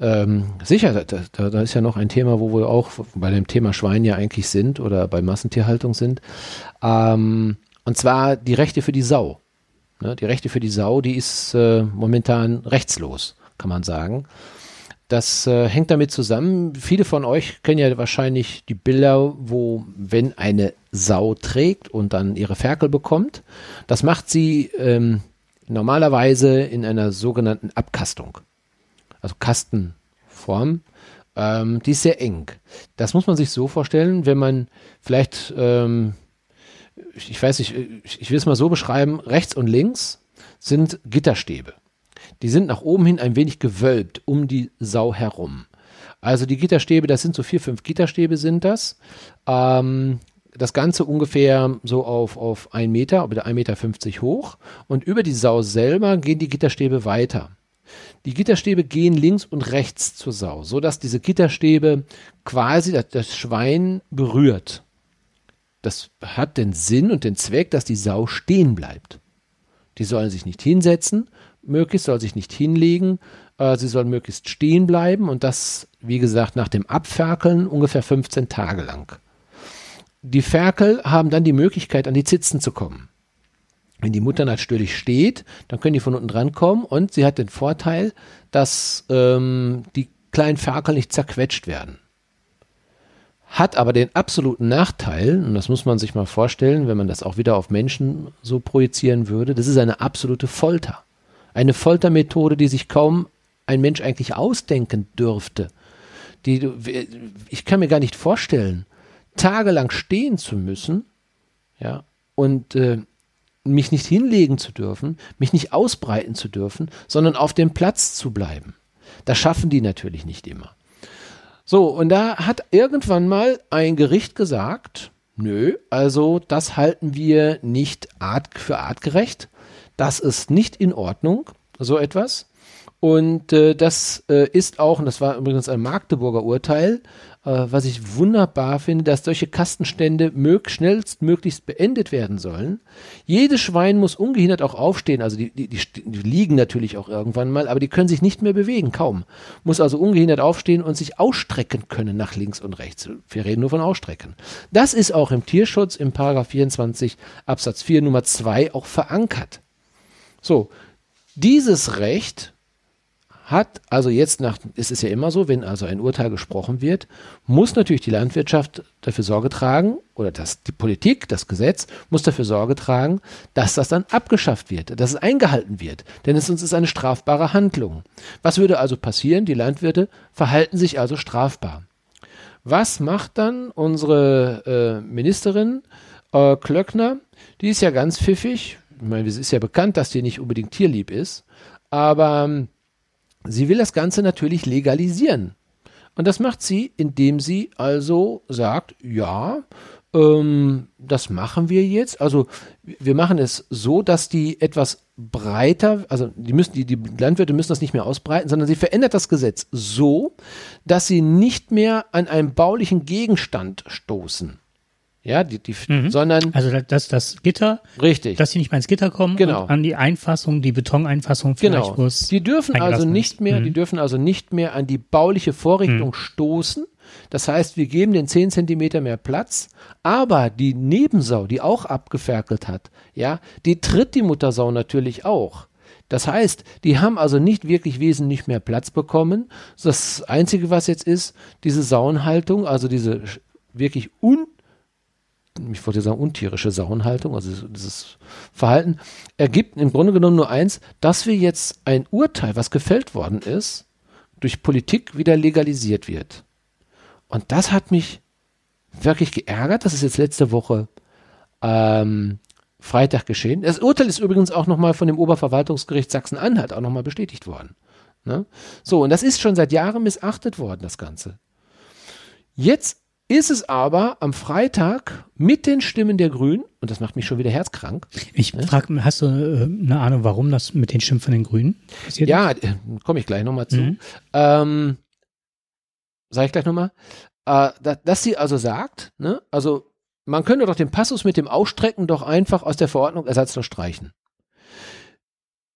Speaker 2: ähm, sicher, da, da, da ist ja noch ein Thema, wo wir auch bei dem Thema Schwein ja eigentlich sind oder bei Massentierhaltung sind. Ähm, und zwar die Rechte für die Sau. Ne, die Rechte für die Sau, die ist äh, momentan rechtslos, kann man sagen. Das äh, hängt damit zusammen. Viele von euch kennen ja wahrscheinlich die Bilder, wo, wenn eine Sau trägt und dann ihre Ferkel bekommt, das macht sie ähm, normalerweise in einer sogenannten Abkastung. Also Kastenform. Ähm, die ist sehr eng. Das muss man sich so vorstellen, wenn man vielleicht, ähm, ich weiß nicht, ich, ich will es mal so beschreiben, rechts und links sind Gitterstäbe. Die sind nach oben hin ein wenig gewölbt um die Sau herum. Also die Gitterstäbe, das sind so vier, fünf Gitterstäbe sind das. Ähm, das Ganze ungefähr so auf, auf 1 Meter oder 1,50 Meter hoch und über die Sau selber gehen die Gitterstäbe weiter. Die Gitterstäbe gehen links und rechts zur Sau, so dass diese Gitterstäbe quasi das, das Schwein berührt. Das hat den Sinn und den Zweck, dass die Sau stehen bleibt. Die sollen sich nicht hinsetzen, möglichst soll sich nicht hinlegen, äh, sie soll möglichst stehen bleiben und das, wie gesagt, nach dem Abferkeln ungefähr 15 Tage lang. Die Ferkel haben dann die Möglichkeit, an die Zitzen zu kommen. Wenn die Mutter natürlich steht, dann können die von unten dran kommen und sie hat den Vorteil, dass ähm, die kleinen Ferkel nicht zerquetscht werden. Hat aber den absoluten Nachteil, und das muss man sich mal vorstellen, wenn man das auch wieder auf Menschen so projizieren würde, das ist eine absolute Folter. Eine Foltermethode, die sich kaum ein Mensch eigentlich ausdenken dürfte. Die, ich kann mir gar nicht vorstellen, tagelang stehen zu müssen, ja, und äh, mich nicht hinlegen zu dürfen, mich nicht ausbreiten zu dürfen, sondern auf dem Platz zu bleiben. Das schaffen die natürlich nicht immer. So, und da hat irgendwann mal ein Gericht gesagt, nö, also das halten wir nicht art für artgerecht. Das ist nicht in Ordnung, so etwas. Und äh, das äh, ist auch, und das war übrigens ein Magdeburger Urteil, äh, was ich wunderbar finde, dass solche Kastenstände mög schnellstmöglichst beendet werden sollen. Jedes Schwein muss ungehindert auch aufstehen, also die, die, die, die liegen natürlich auch irgendwann mal, aber die können sich nicht mehr bewegen, kaum. Muss also ungehindert aufstehen und sich ausstrecken können nach links und rechts. Wir reden nur von Ausstrecken. Das ist auch im Tierschutz im Paragraph 24 Absatz 4 Nummer 2 auch verankert. So, dieses Recht hat also jetzt nach, ist es ja immer so, wenn also ein Urteil gesprochen wird, muss natürlich die Landwirtschaft dafür Sorge tragen oder dass die Politik, das Gesetz muss dafür Sorge tragen, dass das dann abgeschafft wird, dass es eingehalten wird, denn es ist eine strafbare Handlung. Was würde also passieren? Die Landwirte verhalten sich also strafbar. Was macht dann unsere äh, Ministerin äh, Klöckner? Die ist ja ganz pfiffig. Ich meine, es ist ja bekannt, dass die nicht unbedingt tierlieb ist, aber ähm, Sie will das Ganze natürlich legalisieren. Und das macht sie, indem sie also sagt, ja, ähm, das machen wir jetzt. Also wir machen es so, dass die etwas breiter, also die müssen, die, die Landwirte müssen das nicht mehr ausbreiten, sondern sie verändert das Gesetz so, dass sie nicht mehr an einen baulichen Gegenstand stoßen. Ja, die, die, mhm. sondern.
Speaker 1: Also das, das Gitter.
Speaker 2: Richtig.
Speaker 1: Dass sie nicht mehr ins Gitter kommen.
Speaker 2: Genau.
Speaker 1: an die Einfassung, die Betoneinfassung
Speaker 2: genau. muss. Die dürfen also nicht mehr, mhm. die dürfen also nicht mehr an die bauliche Vorrichtung mhm. stoßen. Das heißt, wir geben den 10 Zentimeter mehr Platz, aber die Nebensau, die auch abgeferkelt hat, ja, die tritt die Muttersau natürlich auch. Das heißt, die haben also nicht wirklich wesentlich mehr Platz bekommen. Das Einzige, was jetzt ist, diese Sauenhaltung, also diese wirklich un ich wollte sagen, untierische Sauenhaltung, also dieses Verhalten, ergibt im Grunde genommen nur eins, dass wir jetzt ein Urteil, was gefällt worden ist, durch Politik wieder legalisiert wird. Und das hat mich wirklich geärgert. Das ist jetzt letzte Woche ähm, Freitag geschehen. Das Urteil ist übrigens auch nochmal von dem Oberverwaltungsgericht Sachsen-Anhalt auch nochmal bestätigt worden. Ne? So, und das ist schon seit Jahren missachtet worden, das Ganze. Jetzt ist es aber am Freitag mit den Stimmen der Grünen, und das macht mich schon wieder herzkrank.
Speaker 1: Ich ne? frage, hast du äh, eine Ahnung, warum das mit den Stimmen von den Grünen
Speaker 2: passiert Ja, äh, komme ich gleich nochmal zu. Mhm. Ähm, Sag ich gleich nochmal. Äh, dass, dass sie also sagt, ne, also man könnte doch den Passus mit dem Ausstrecken doch einfach aus der Verordnung ersatzlos streichen.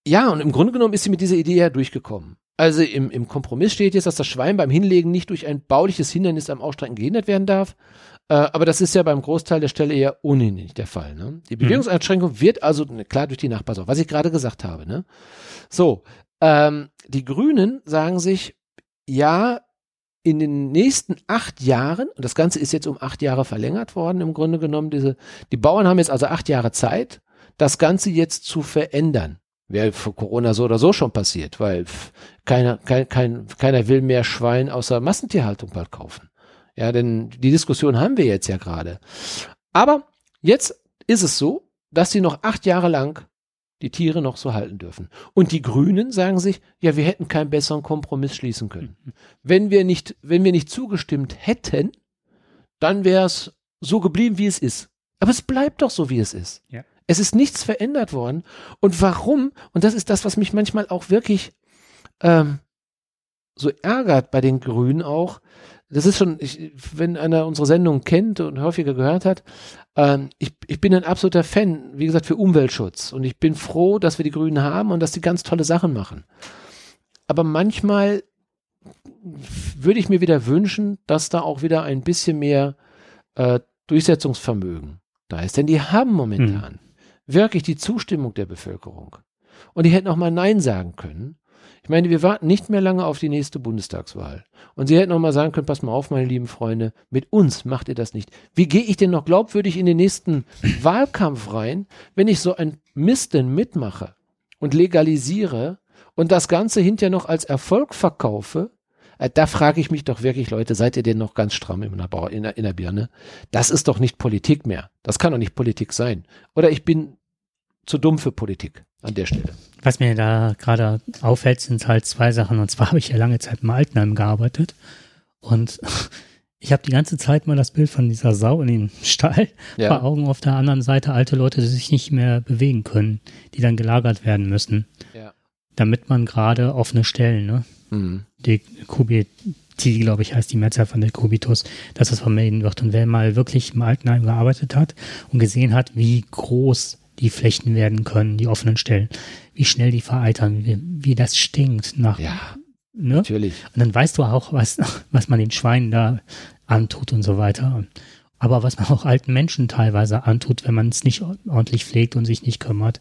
Speaker 2: Ja, und im Grunde genommen ist sie mit dieser Idee ja durchgekommen. Also im, im Kompromiss steht jetzt, dass das Schwein beim Hinlegen nicht durch ein bauliches Hindernis am Ausstrecken gehindert werden darf. Äh, aber das ist ja beim Großteil der Stelle eher ohnehin nicht der Fall. Ne? Die mhm. Bewegungseinschränkung wird also ne, klar durch die Nachbarsau, was ich gerade gesagt habe. Ne? So, ähm, die Grünen sagen sich, ja, in den nächsten acht Jahren, und das Ganze ist jetzt um acht Jahre verlängert worden, im Grunde genommen, diese, die Bauern haben jetzt also acht Jahre Zeit, das Ganze jetzt zu verändern. Wäre vor Corona so oder so schon passiert, weil keiner, kein, kein, keiner will mehr Schwein außer Massentierhaltung bald kaufen. Ja, denn die Diskussion haben wir jetzt ja gerade. Aber jetzt ist es so, dass sie noch acht Jahre lang die Tiere noch so halten dürfen. Und die Grünen sagen sich, ja, wir hätten keinen besseren Kompromiss schließen können. Wenn wir nicht, wenn wir nicht zugestimmt hätten, dann wäre es so geblieben, wie es ist. Aber es bleibt doch so, wie es ist.
Speaker 1: Ja.
Speaker 2: Es ist nichts verändert worden. Und warum? Und das ist das, was mich manchmal auch wirklich ähm, so ärgert bei den Grünen auch. Das ist schon, ich, wenn einer unsere Sendung kennt und häufiger gehört hat, ähm, ich, ich bin ein absoluter Fan, wie gesagt, für Umweltschutz. Und ich bin froh, dass wir die Grünen haben und dass die ganz tolle Sachen machen. Aber manchmal würde ich mir wieder wünschen, dass da auch wieder ein bisschen mehr äh, Durchsetzungsvermögen da ist. Denn die haben momentan hm. Wirklich die Zustimmung der Bevölkerung. Und die hätten auch mal Nein sagen können. Ich meine, wir warten nicht mehr lange auf die nächste Bundestagswahl. Und sie hätten auch mal sagen können, pass mal auf, meine lieben Freunde, mit uns macht ihr das nicht. Wie gehe ich denn noch glaubwürdig in den nächsten Wahlkampf rein, wenn ich so ein Mist denn mitmache und legalisiere und das Ganze hinterher noch als Erfolg verkaufe? Äh, da frage ich mich doch wirklich, Leute, seid ihr denn noch ganz stramm in der, in, der, in der Birne? Das ist doch nicht Politik mehr. Das kann doch nicht Politik sein. Oder ich bin zu dumm für Politik an der Stelle.
Speaker 1: Was mir da gerade auffällt, sind halt zwei Sachen. Und zwar habe ich ja lange Zeit im Altenheim gearbeitet und <laughs> ich habe die ganze Zeit mal das Bild von dieser Sau in den <laughs> Stall ja. vor Augen. Auf der anderen Seite alte Leute, die sich nicht mehr bewegen können, die dann gelagert werden müssen. Ja. Damit man gerade offene Stellen, ne? Mhm. Die Kubit, die, glaube ich, heißt die Mehrzahl von der Kubitus, dass das vermelden wird. Und wer mal wirklich im Altenheim gearbeitet hat und gesehen hat, wie groß die Flächen werden können, die offenen Stellen, wie schnell die vereitern, wie, wie das stinkt nach.
Speaker 2: Ja, ne? natürlich.
Speaker 1: Und dann weißt du auch, was, was man den Schweinen da antut und so weiter. Aber was man auch alten Menschen teilweise antut, wenn man es nicht ordentlich pflegt und sich nicht kümmert.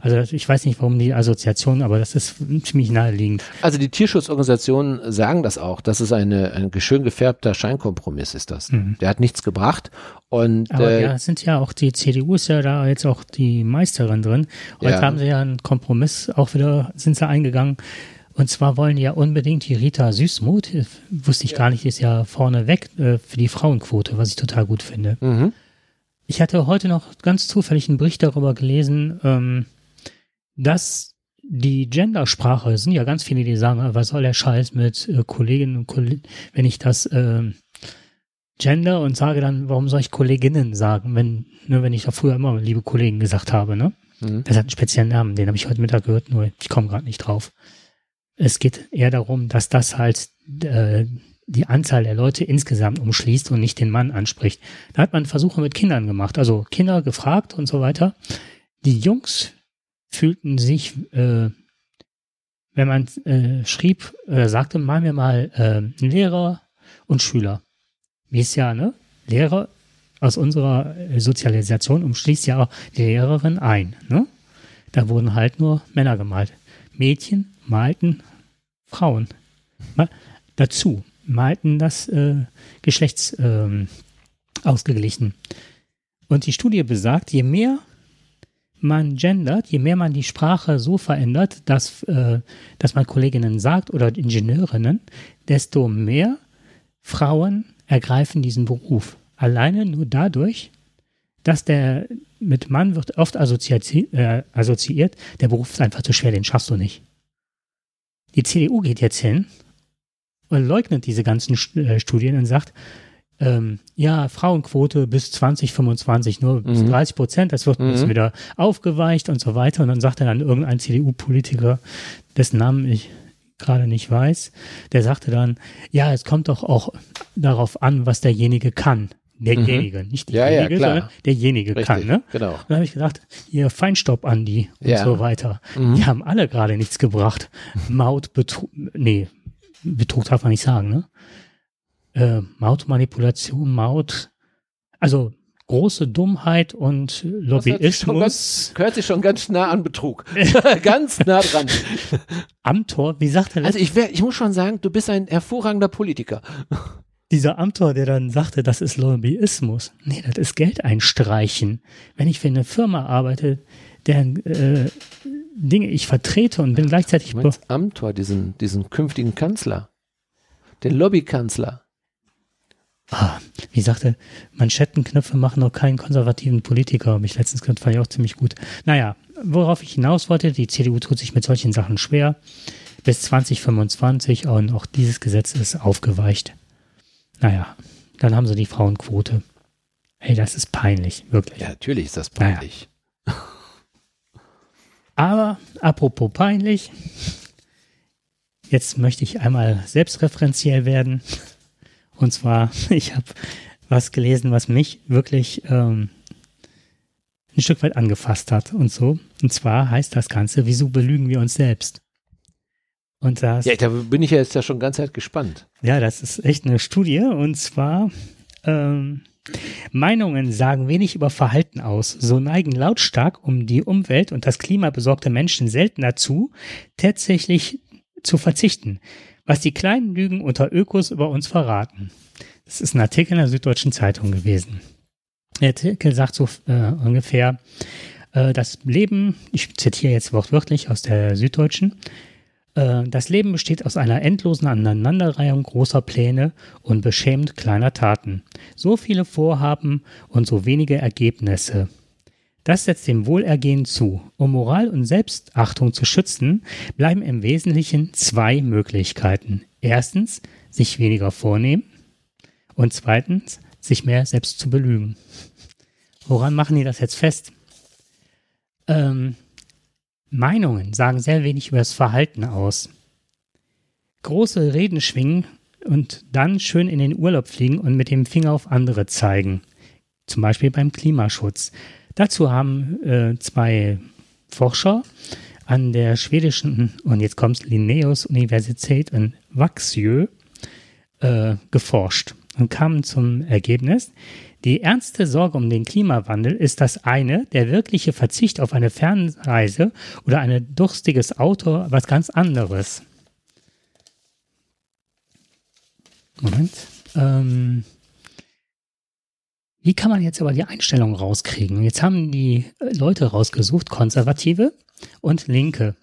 Speaker 1: Also ich weiß nicht, warum die Assoziation, aber das ist ziemlich naheliegend.
Speaker 2: Also die Tierschutzorganisationen sagen das auch, dass es eine, ein schön gefärbter Scheinkompromiss ist das. Mhm. Der hat nichts gebracht. Und,
Speaker 1: aber äh, ja, sind ja auch die CDU ist ja da jetzt auch die Meisterin drin. Heute ja. haben sie ja einen Kompromiss auch wieder, sind sie eingegangen. Und zwar wollen ja unbedingt die Rita Süßmuth, wusste ich ja. gar nicht, ist ja vorne weg äh, für die Frauenquote, was ich total gut finde. Mhm. Ich hatte heute noch ganz zufällig einen Bericht darüber gelesen, ähm, dass die Gendersprache, es sind ja ganz viele, die sagen, was soll der Scheiß mit äh, Kolleginnen und Kollegen, wenn ich das äh, Gender und sage dann, warum soll ich Kolleginnen sagen, wenn, ne, wenn ich da früher immer liebe Kollegen gesagt habe, ne? Mhm. Das hat einen speziellen Namen, den habe ich heute Mittag gehört, nur ich komme gerade nicht drauf. Es geht eher darum, dass das halt äh, die Anzahl der Leute insgesamt umschließt und nicht den Mann anspricht. Da hat man Versuche mit Kindern gemacht, also Kinder gefragt und so weiter. Die Jungs fühlten sich, äh, wenn man äh, schrieb, äh, sagte, mal mir mal äh, Lehrer und Schüler. Wie ist ja, ne? Lehrer aus unserer äh, Sozialisation umschließt ja auch die Lehrerin ein, ne? Da wurden halt nur Männer gemalt. Mädchen malten Frauen. Mal, dazu malten das äh, Geschlechts äh, ausgeglichen. Und die Studie besagt, je mehr man gendert, je mehr man die Sprache so verändert, dass, äh, dass man Kolleginnen sagt oder Ingenieurinnen, desto mehr Frauen ergreifen diesen Beruf. Alleine nur dadurch, dass der mit Mann wird oft assoziiert, äh, assoziiert, der Beruf ist einfach zu schwer, den schaffst du nicht. Die CDU geht jetzt hin und leugnet diese ganzen äh, Studien und sagt, ähm, ja, Frauenquote bis 2025 nur bis 30 mhm. Prozent, das wird mhm. wieder aufgeweicht und so weiter. Und dann sagt er dann irgendein CDU-Politiker, dessen Namen ich gerade nicht weiß, der sagte dann, ja, es kommt doch auch darauf an, was derjenige kann. Derjenige, mhm. nicht derjenige, ja, ja, sondern derjenige Richtig, kann. Ne?
Speaker 2: Genau.
Speaker 1: Und dann habe ich gedacht, ihr Feinstaub, Andi und ja. so weiter. Mhm. Die haben alle gerade nichts gebracht. Maut, Betrug, nee, Betrug darf man nicht sagen, ne? Äh, Mautmanipulation, Maut, also große Dummheit und Lobbyismus.
Speaker 2: Hört sich schon ganz nah an Betrug. <laughs> ganz nah dran.
Speaker 1: Amtor, wie sagt er
Speaker 2: das? Also ich, wär, ich muss schon sagen, du bist ein hervorragender Politiker.
Speaker 1: Dieser Amtor, der dann sagte, das ist Lobbyismus. Nee, das ist Geld einstreichen. Wenn ich für eine Firma arbeite, deren äh, Dinge ich vertrete und bin gleichzeitig...
Speaker 2: Du meinst Amtor, diesen, diesen künftigen Kanzler. Den Lobbykanzler.
Speaker 1: Ah, wie sagte, Manschettenknöpfe machen auch keinen konservativen Politiker, habe ich letztens gehört, fand ich auch ziemlich gut. Naja, worauf ich hinaus wollte, die CDU tut sich mit solchen Sachen schwer. Bis 2025 und auch dieses Gesetz ist aufgeweicht. Naja, dann haben sie die Frauenquote. Hey, das ist peinlich, wirklich.
Speaker 2: Ja, natürlich ist das peinlich.
Speaker 1: Naja. <laughs> Aber apropos peinlich, jetzt möchte ich einmal selbstreferenziell werden. Und zwar, <laughs> ich habe was gelesen, was mich wirklich ähm, ein Stück weit angefasst hat und so. Und zwar heißt das Ganze, wieso belügen wir uns selbst? Und das,
Speaker 2: ja, da bin ich ja jetzt ja schon ganz Zeit gespannt.
Speaker 1: Ja, das ist echt eine Studie. Und zwar, ähm, Meinungen sagen wenig über Verhalten aus. So neigen lautstark um die Umwelt und das Klima besorgte Menschen selten dazu, tatsächlich zu verzichten, was die kleinen Lügen unter Ökos über uns verraten. Das ist ein Artikel in der Süddeutschen Zeitung gewesen. Der Artikel sagt so äh, ungefähr, äh, das Leben, ich zitiere jetzt wortwörtlich aus der Süddeutschen, äh, das Leben besteht aus einer endlosen Aneinanderreihung großer Pläne und beschämt kleiner Taten. So viele Vorhaben und so wenige Ergebnisse. Das setzt dem Wohlergehen zu. Um Moral und Selbstachtung zu schützen, bleiben im Wesentlichen zwei Möglichkeiten. Erstens, sich weniger vornehmen und zweitens, sich mehr selbst zu belügen. Woran machen die das jetzt fest? Ähm, Meinungen sagen sehr wenig über das Verhalten aus. Große Reden schwingen und dann schön in den Urlaub fliegen und mit dem Finger auf andere zeigen. Zum Beispiel beim Klimaschutz. Dazu haben äh, zwei Forscher an der schwedischen, und jetzt kommt Linnaeus Universität in Vaxjö, äh, geforscht und kamen zum Ergebnis, die ernste Sorge um den Klimawandel ist das eine, der wirkliche Verzicht auf eine Fernreise oder ein durstiges Auto was ganz anderes. Moment. Ähm, wie kann man jetzt aber die Einstellung rauskriegen? Jetzt haben die Leute rausgesucht, Konservative und Linke,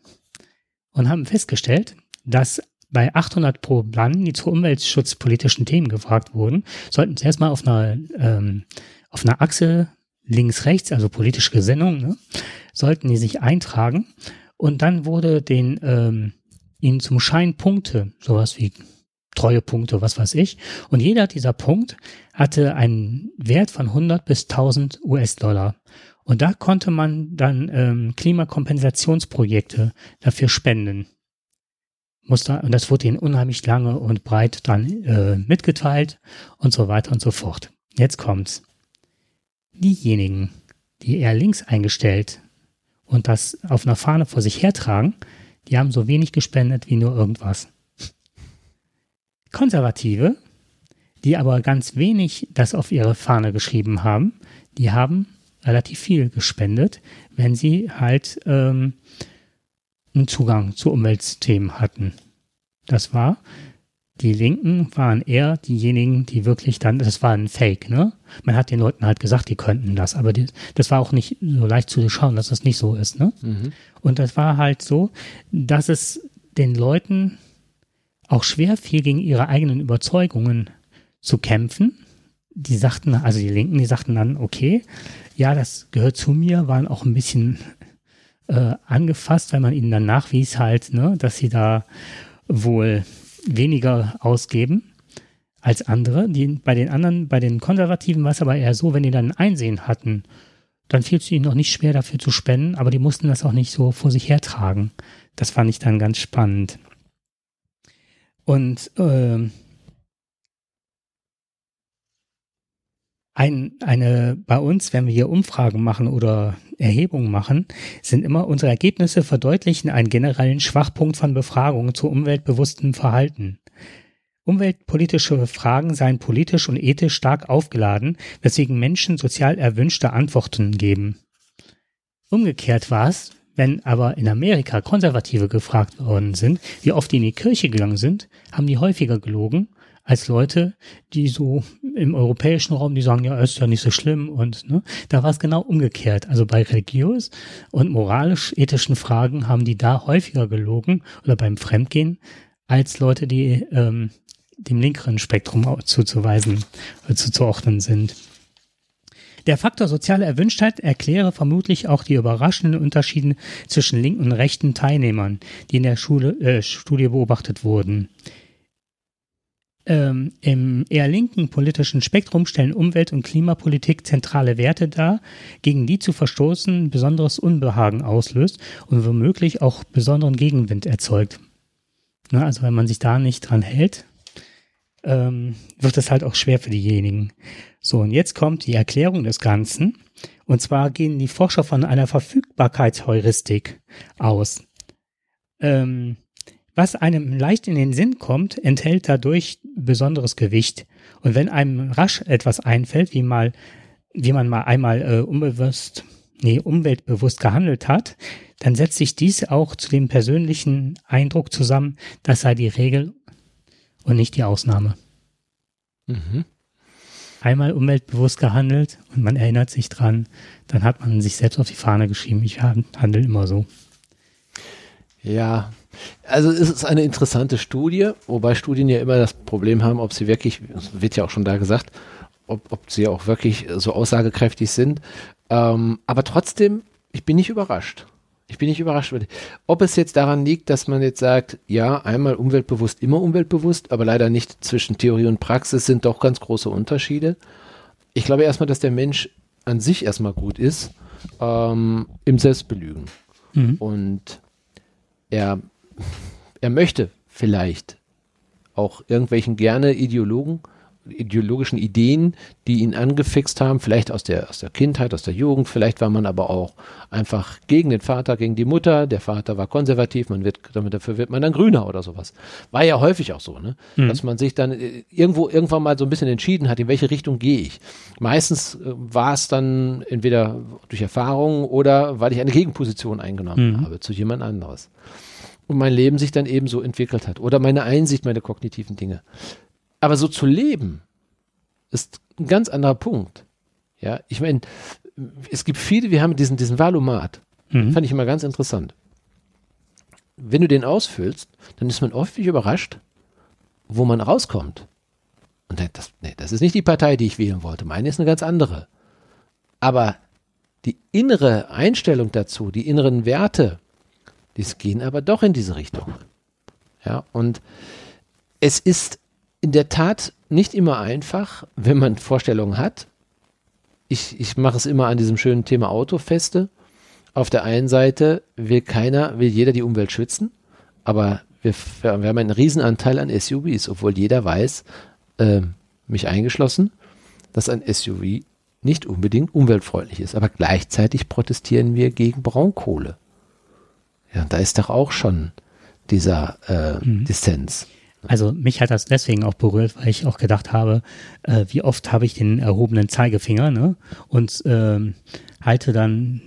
Speaker 1: und haben festgestellt, dass bei 800 Probanden, die zu umweltschutzpolitischen Themen gefragt wurden, sollten sie erstmal auf einer, ähm, auf einer Achse links-rechts, also politische Gesinnung, ne, sollten die sich eintragen. Und dann wurde den, ähm, ihnen zum Schein Punkte, sowas wie Treuepunkte, was weiß ich. Und jeder dieser Punkt hatte einen Wert von 100 bis 1000 US-Dollar. Und da konnte man dann ähm, Klimakompensationsprojekte dafür spenden muss da, und das wurde ihnen unheimlich lange und breit dann äh, mitgeteilt und so weiter und so fort. Jetzt kommt's. Diejenigen, die eher links eingestellt und das auf einer Fahne vor sich hertragen, die haben so wenig gespendet wie nur irgendwas. Konservative, die aber ganz wenig das auf ihre Fahne geschrieben haben, die haben relativ viel gespendet, wenn sie halt ähm, einen Zugang zu Umweltthemen hatten. Das war, die Linken waren eher diejenigen, die wirklich dann, das war ein Fake, ne? Man hat den Leuten halt gesagt, die könnten das, aber die, das war auch nicht so leicht zu schauen, dass das nicht so ist, ne? Mhm. Und das war halt so, dass es den Leuten auch schwer fiel, gegen ihre eigenen Überzeugungen zu kämpfen. Die sagten, also die Linken, die sagten dann, okay, ja, das gehört zu mir, waren auch ein bisschen äh, angefasst, weil man ihnen dann nachwies halt, ne, dass sie da wohl weniger ausgeben als andere. Die, bei den anderen, bei den Konservativen war es aber eher so, wenn die dann Einsehen hatten, dann fiel es ihnen noch nicht schwer dafür zu spenden, aber die mussten das auch nicht so vor sich hertragen. Das fand ich dann ganz spannend. Und äh, ein, eine bei uns, wenn wir hier Umfragen machen oder Erhebungen machen, sind immer unsere Ergebnisse verdeutlichen einen generellen Schwachpunkt von Befragungen zu umweltbewusstem Verhalten. Umweltpolitische Fragen seien politisch und ethisch stark aufgeladen, weswegen Menschen sozial erwünschte Antworten geben. Umgekehrt war es, wenn aber in Amerika Konservative gefragt worden sind, wie oft die in die Kirche gegangen sind, haben die häufiger gelogen als Leute, die so im europäischen Raum, die sagen, ja, ist ja nicht so schlimm und ne, da war es genau umgekehrt. Also bei religiös und moralisch-ethischen Fragen haben die da häufiger gelogen oder beim Fremdgehen als Leute, die ähm, dem linkeren Spektrum zuzuweisen, äh, zuzuordnen sind. Der Faktor soziale Erwünschtheit erkläre vermutlich auch die überraschenden Unterschiede zwischen linken und rechten Teilnehmern, die in der Schule, äh, Studie beobachtet wurden. ähm, im eher linken politischen Spektrum stellen Umwelt- und Klimapolitik zentrale Werte dar, gegen die zu verstoßen besonderes Unbehagen auslöst und womöglich auch besonderen Gegenwind erzeugt. Na, also wenn man sich da nicht dran hält, ähm, wird es halt auch schwer für diejenigen. So, und jetzt kommt die Erklärung des Ganzen. Und zwar gehen die Forscher von einer Verfügbarkeitsheuristik aus. Ähm, was einem leicht in den Sinn kommt, enthält dadurch besonderes Gewicht. Und wenn einem rasch etwas einfällt, wie mal, wie man mal einmal äh, unbewusst, nee, umweltbewusst gehandelt hat, dann setzt sich dies auch zu dem persönlichen Eindruck zusammen, das sei die Regel und nicht die Ausnahme. Mhm. Einmal umweltbewusst gehandelt und man erinnert sich dran, dann hat man sich selbst auf die Fahne geschrieben, ich handle immer so.
Speaker 2: Ja, also es ist eine interessante Studie, wobei Studien ja immer das Problem haben, ob sie wirklich, wird ja auch schon da gesagt, ob, ob sie auch wirklich so aussagekräftig sind. Ähm, aber trotzdem, ich bin nicht überrascht. Ich bin nicht überrascht. Ob es jetzt daran liegt, dass man jetzt sagt, ja, einmal umweltbewusst, immer umweltbewusst, aber leider nicht zwischen Theorie und Praxis sind doch ganz große Unterschiede. Ich glaube erstmal, dass der Mensch an sich erstmal gut ist ähm, im Selbstbelügen. Mhm. Und er er möchte vielleicht auch irgendwelchen gerne Ideologen, ideologischen Ideen, die ihn angefixt haben, vielleicht aus der, aus der Kindheit, aus der Jugend, vielleicht war man aber auch einfach gegen den Vater, gegen die Mutter, der Vater war konservativ, man wird, damit dafür wird man dann grüner oder sowas. War ja häufig auch so, ne? Mhm. Dass man sich dann äh, irgendwo, irgendwann mal so ein bisschen entschieden hat, in welche Richtung gehe ich. Meistens äh, war es dann entweder durch Erfahrung oder weil ich eine Gegenposition eingenommen mhm. habe zu jemand anderes und mein Leben sich dann eben so entwickelt hat. Oder meine Einsicht, meine kognitiven Dinge. Aber so zu leben, ist ein ganz anderer Punkt. Ja, ich meine, es gibt viele, wir haben diesen, diesen Valomat. Mhm. Fand ich immer ganz interessant. Wenn du den ausfüllst, dann ist man oft überrascht, wo man rauskommt. Und das, nee, das ist nicht die Partei, die ich wählen wollte. Meine ist eine ganz andere. Aber die innere Einstellung dazu, die inneren Werte, die gehen aber doch in diese Richtung. Ja, und es ist in der Tat nicht immer einfach, wenn man Vorstellungen hat. Ich, ich mache es immer an diesem schönen Thema Auto feste. Auf der einen Seite will keiner, will jeder die Umwelt schützen, aber wir, wir haben einen Riesenanteil an SUVs, obwohl jeder weiß, äh, mich eingeschlossen, dass ein SUV nicht unbedingt umweltfreundlich ist. Aber gleichzeitig protestieren wir gegen Braunkohle. Ja, da ist doch auch schon dieser äh, mhm. Dissens.
Speaker 1: Also mich hat das deswegen auch berührt, weil ich auch gedacht habe, äh, wie oft habe ich den erhobenen Zeigefinger ne? und ähm, halte dann,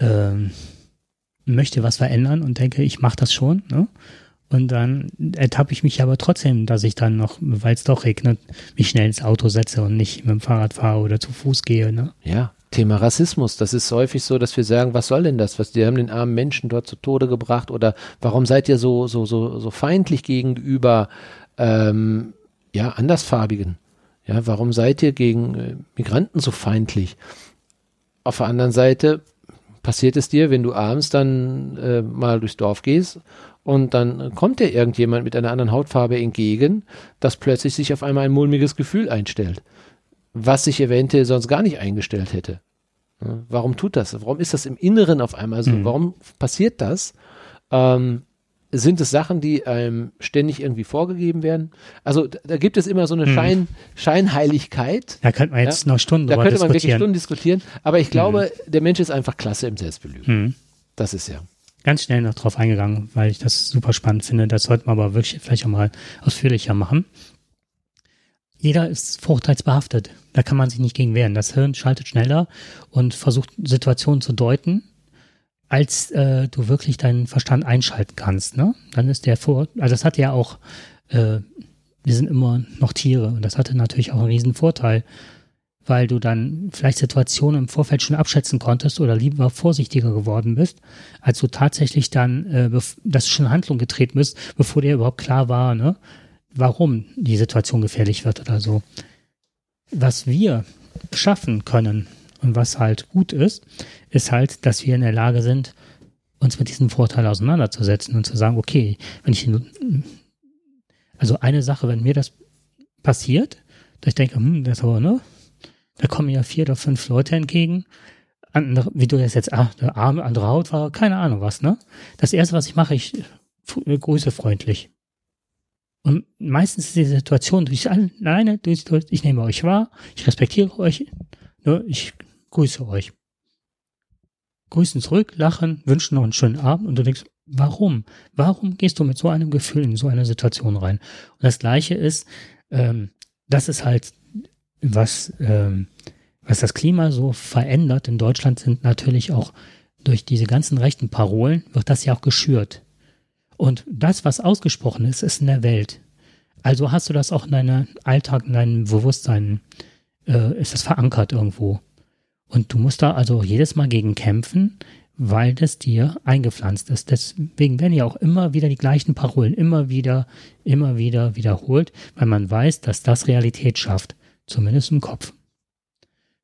Speaker 1: ähm, möchte was verändern und denke, ich mache das schon. Ne? Und dann ertappe ich mich aber trotzdem, dass ich dann noch, weil es doch regnet, mich schnell ins Auto setze und nicht mit dem Fahrrad fahre oder zu Fuß gehe. Ne?
Speaker 2: Ja, Thema Rassismus. Das ist häufig so, dass wir sagen, was soll denn das? Was, die haben den armen Menschen dort zu Tode gebracht oder warum seid ihr so, so, so, so feindlich gegenüber, ähm, ja, Andersfarbigen? Ja, warum seid ihr gegen äh, Migranten so feindlich? Auf der anderen Seite passiert es dir, wenn du abends dann äh, mal durchs Dorf gehst und dann kommt dir irgendjemand mit einer anderen Hautfarbe entgegen, dass plötzlich sich auf einmal ein mulmiges Gefühl einstellt was sich eventuell sonst gar nicht eingestellt hätte. Warum tut das? Warum ist das im Inneren auf einmal so? Mhm. Warum passiert das? Ähm, sind es Sachen, die einem ständig irgendwie vorgegeben werden? Also da gibt es immer so eine mhm. Schein, Scheinheiligkeit.
Speaker 1: Da könnte man jetzt ja? noch Stunden
Speaker 2: Da könnte man wirklich Stunden diskutieren. Aber ich glaube, mhm. der Mensch ist einfach klasse im Selbstbelügen. Mhm. Das ist ja.
Speaker 1: Ganz schnell noch drauf eingegangen, weil ich das super spannend finde. Das sollten wir aber wirklich vielleicht auch mal ausführlicher machen jeder ist vorurteilsbehaftet. Da kann man sich nicht gegen wehren. Das Hirn schaltet schneller und versucht Situationen zu deuten, als äh, du wirklich deinen Verstand einschalten kannst. Ne? Dann ist der vor, also das hat ja auch, äh, wir sind immer noch Tiere und das hatte natürlich auch einen riesen Vorteil, weil du dann vielleicht Situationen im Vorfeld schon abschätzen konntest oder lieber vorsichtiger geworden bist, als du tatsächlich dann, äh, dass du schon in Handlung getreten bist, bevor dir überhaupt klar war, ne? Warum die Situation gefährlich wird oder so. Was wir schaffen können und was halt gut ist, ist halt, dass wir in der Lage sind, uns mit diesem Vorteil auseinanderzusetzen und zu sagen, okay, wenn ich Also eine Sache, wenn mir das passiert, dass ich denke, hm, das aber, ne? Da kommen ja vier oder fünf Leute entgegen. Andere, wie du das jetzt, ah, der Arme, andere Haut war, keine Ahnung was, ne? Das erste, was ich mache, ich grüße freundlich. Und meistens ist die Situation durch alleine, durch, durch, ich nehme euch wahr, ich respektiere euch, ne, ich grüße euch. Grüßen zurück, lachen, wünschen noch einen schönen Abend und du denkst, warum? Warum gehst du mit so einem Gefühl in so eine Situation rein? Und das Gleiche ist, ähm, das ist halt, was, ähm, was das Klima so verändert in Deutschland sind natürlich auch durch diese ganzen rechten Parolen, wird das ja auch geschürt. Und das, was ausgesprochen ist, ist in der Welt. Also hast du das auch in deinem Alltag, in deinem Bewusstsein, äh, ist das verankert irgendwo. Und du musst da also jedes Mal gegen kämpfen, weil das dir eingepflanzt ist. Deswegen werden ja auch immer wieder die gleichen Parolen immer wieder, immer wieder wiederholt, weil man weiß, dass das Realität schafft. Zumindest im Kopf.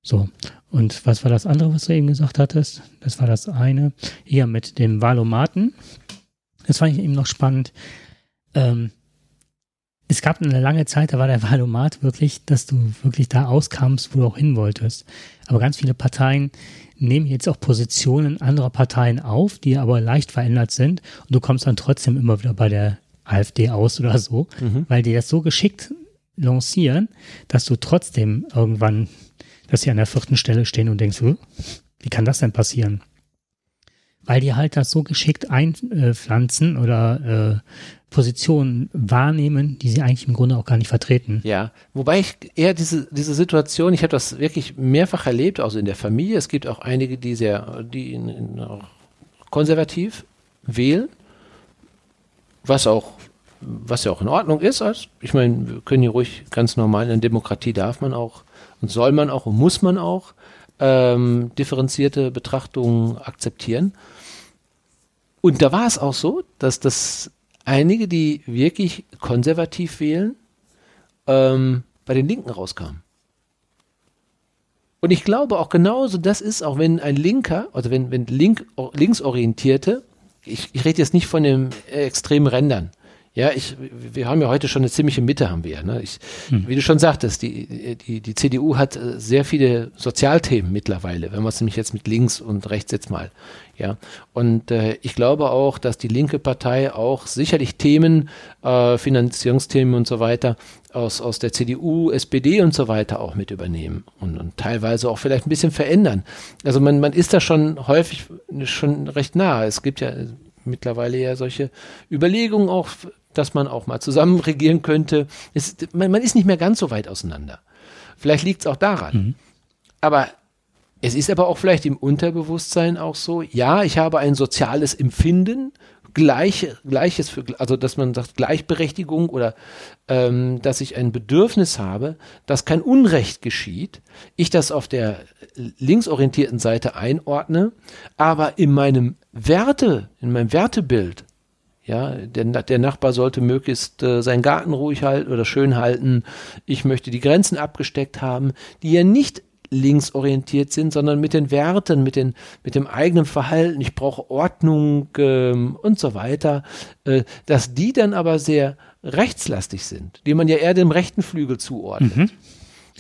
Speaker 1: So. Und was war das andere, was du eben gesagt hattest? Das war das eine. Hier mit dem Valomaten. Das fand ich eben noch spannend. Ähm, es gab eine lange Zeit, da war der Wahlomat wirklich, dass du wirklich da auskamst, wo du auch hin wolltest. Aber ganz viele Parteien nehmen jetzt auch Positionen anderer Parteien auf, die aber leicht verändert sind. Und du kommst dann trotzdem immer wieder bei der AfD aus oder so, mhm. weil die das so geschickt lancieren, dass du trotzdem irgendwann, dass sie an der vierten Stelle stehen und denkst, wie kann das denn passieren? Weil die halt das so geschickt einpflanzen oder äh, Positionen wahrnehmen, die sie eigentlich im Grunde auch gar nicht vertreten.
Speaker 2: Ja, wobei ich eher diese, diese Situation, ich habe das wirklich mehrfach erlebt, also in der Familie. Es gibt auch einige, die sehr, die in, in konservativ wählen, was auch, was ja auch in Ordnung ist. Also ich meine, wir können hier ruhig ganz normal in der Demokratie darf man auch und soll man auch und muss man auch ähm, differenzierte Betrachtungen akzeptieren. Und da war es auch so, dass das einige, die wirklich konservativ wählen, ähm, bei den Linken rauskamen. Und ich glaube auch genauso, das ist auch, wenn ein Linker, also wenn, wenn Link, linksorientierte, ich, ich rede jetzt nicht von den extremen Rändern, ja, ich, wir haben ja heute schon eine ziemliche Mitte, haben wir. Ne? Ich, hm. Wie du schon sagtest, die, die, die CDU hat äh, sehr viele Sozialthemen mittlerweile, wenn man es nämlich jetzt mit links und rechts jetzt mal. Ja, und äh, ich glaube auch, dass die linke Partei auch sicherlich Themen, äh, Finanzierungsthemen und so weiter aus, aus der CDU, SPD und so weiter auch mit übernehmen und, und teilweise auch vielleicht ein bisschen verändern. Also man, man ist da schon häufig schon recht nah. Es gibt ja mittlerweile ja solche Überlegungen auch dass man auch mal zusammen regieren könnte. Es, man, man, ist nicht mehr ganz so weit auseinander. Vielleicht liegt es auch daran. Mhm. Aber es ist aber auch vielleicht im Unterbewusstsein auch so, ja, ich habe ein soziales Empfinden, gleiche, gleiches für, also dass man sagt Gleichberechtigung oder ähm, dass ich ein Bedürfnis habe, dass kein Unrecht geschieht, ich das auf der linksorientierten Seite einordne, aber in meinem Werte, in meinem Wertebild ja, der, der Nachbar sollte möglichst äh, seinen Garten ruhig halten oder schön halten. Ich möchte die Grenzen abgesteckt haben, die ja nicht linksorientiert sind, sondern mit den Werten, mit, den, mit dem eigenen Verhalten. Ich brauche Ordnung ähm, und so weiter. Äh, dass die dann aber sehr rechtslastig sind, die man ja eher dem rechten Flügel zuordnet. Mhm.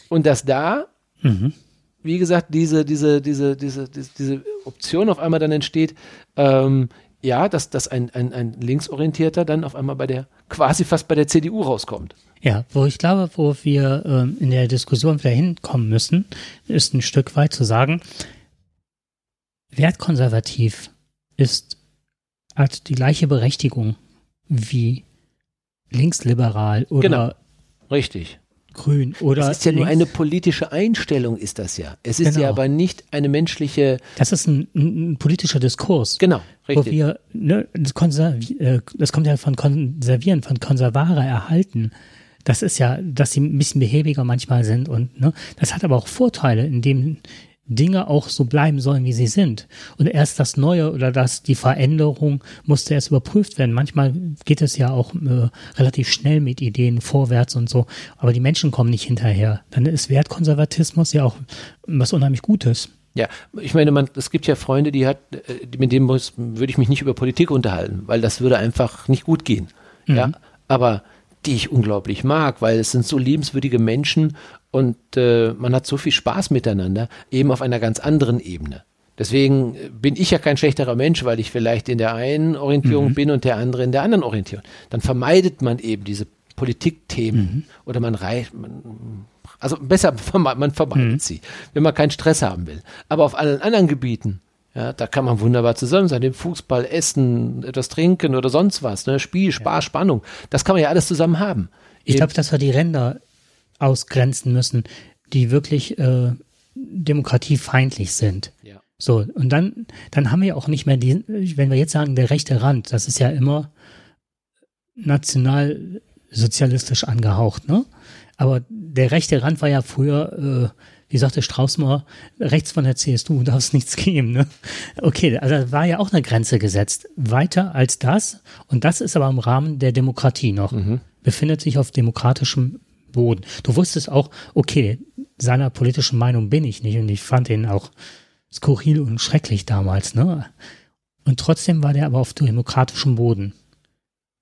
Speaker 2: Und dass da mhm wie gesagt, diese, diese, diese, diese, diese, diese Option auf einmal dann entsteht, ähm, ja, dass, dass ein, ein, ein Linksorientierter dann auf einmal bei der, quasi fast bei der CDU rauskommt.
Speaker 1: Ja, wo ich glaube, wo wir ähm, in der Diskussion wieder hinkommen müssen, ist ein Stück weit zu sagen, wertkonservativ ist, hat die gleiche Berechtigung wie linksliberal oder
Speaker 2: genau. Richtig
Speaker 1: grün oder.
Speaker 2: Das ist ja links. nur eine politische Einstellung, ist das ja. Es ist genau. ja aber nicht eine menschliche.
Speaker 1: Das ist ein, ein politischer Diskurs.
Speaker 2: Genau,
Speaker 1: richtig. Wo wir, ne, das, äh, das kommt ja von konservieren, von Konservare erhalten. Das ist ja, dass sie ein bisschen behäbiger manchmal sind und ne, das hat aber auch Vorteile, indem Dinge auch so bleiben sollen, wie sie sind. Und erst das Neue oder das, die Veränderung musste erst überprüft werden. Manchmal geht es ja auch äh, relativ schnell mit Ideen vorwärts und so, aber die Menschen kommen nicht hinterher. Dann ist Wertkonservatismus ja auch was unheimlich Gutes.
Speaker 2: Ja, ich meine, man, es gibt ja Freunde, die hat, äh, mit denen würde ich mich nicht über Politik unterhalten, weil das würde einfach nicht gut gehen. Mhm. Ja, aber die ich unglaublich mag, weil es sind so liebenswürdige Menschen und äh, man hat so viel Spaß miteinander, eben auf einer ganz anderen Ebene. Deswegen bin ich ja kein schlechterer Mensch, weil ich vielleicht in der einen Orientierung mhm. bin und der andere in der anderen Orientierung. Dann vermeidet man eben diese Politikthemen mhm. oder man reicht, man, also besser, man vermeidet mhm. sie, wenn man keinen Stress haben will. Aber auf allen anderen Gebieten, ja, da kann man wunderbar zusammen sein, dem Fußball, Essen, etwas trinken oder sonst was, ne? Spiel, Spaß, ja. Spannung, das kann man ja alles zusammen haben.
Speaker 1: Ich glaube, dass wir die Ränder ausgrenzen müssen, die wirklich äh, demokratiefeindlich sind. Ja. So, und dann, dann haben wir auch nicht mehr die, wenn wir jetzt sagen, der rechte Rand, das ist ja immer nationalsozialistisch angehaucht, ne? Aber der rechte Rand war ja früher, äh, wie sagte Strauß mal, rechts von der CSU darf es nichts geben, ne? Okay, also da war ja auch eine Grenze gesetzt. Weiter als das, und das ist aber im Rahmen der Demokratie noch, mhm. befindet sich auf demokratischem Boden. Du wusstest auch, okay, seiner politischen Meinung bin ich nicht und ich fand ihn auch skurril und schrecklich damals, ne? Und trotzdem war der aber auf demokratischem Boden.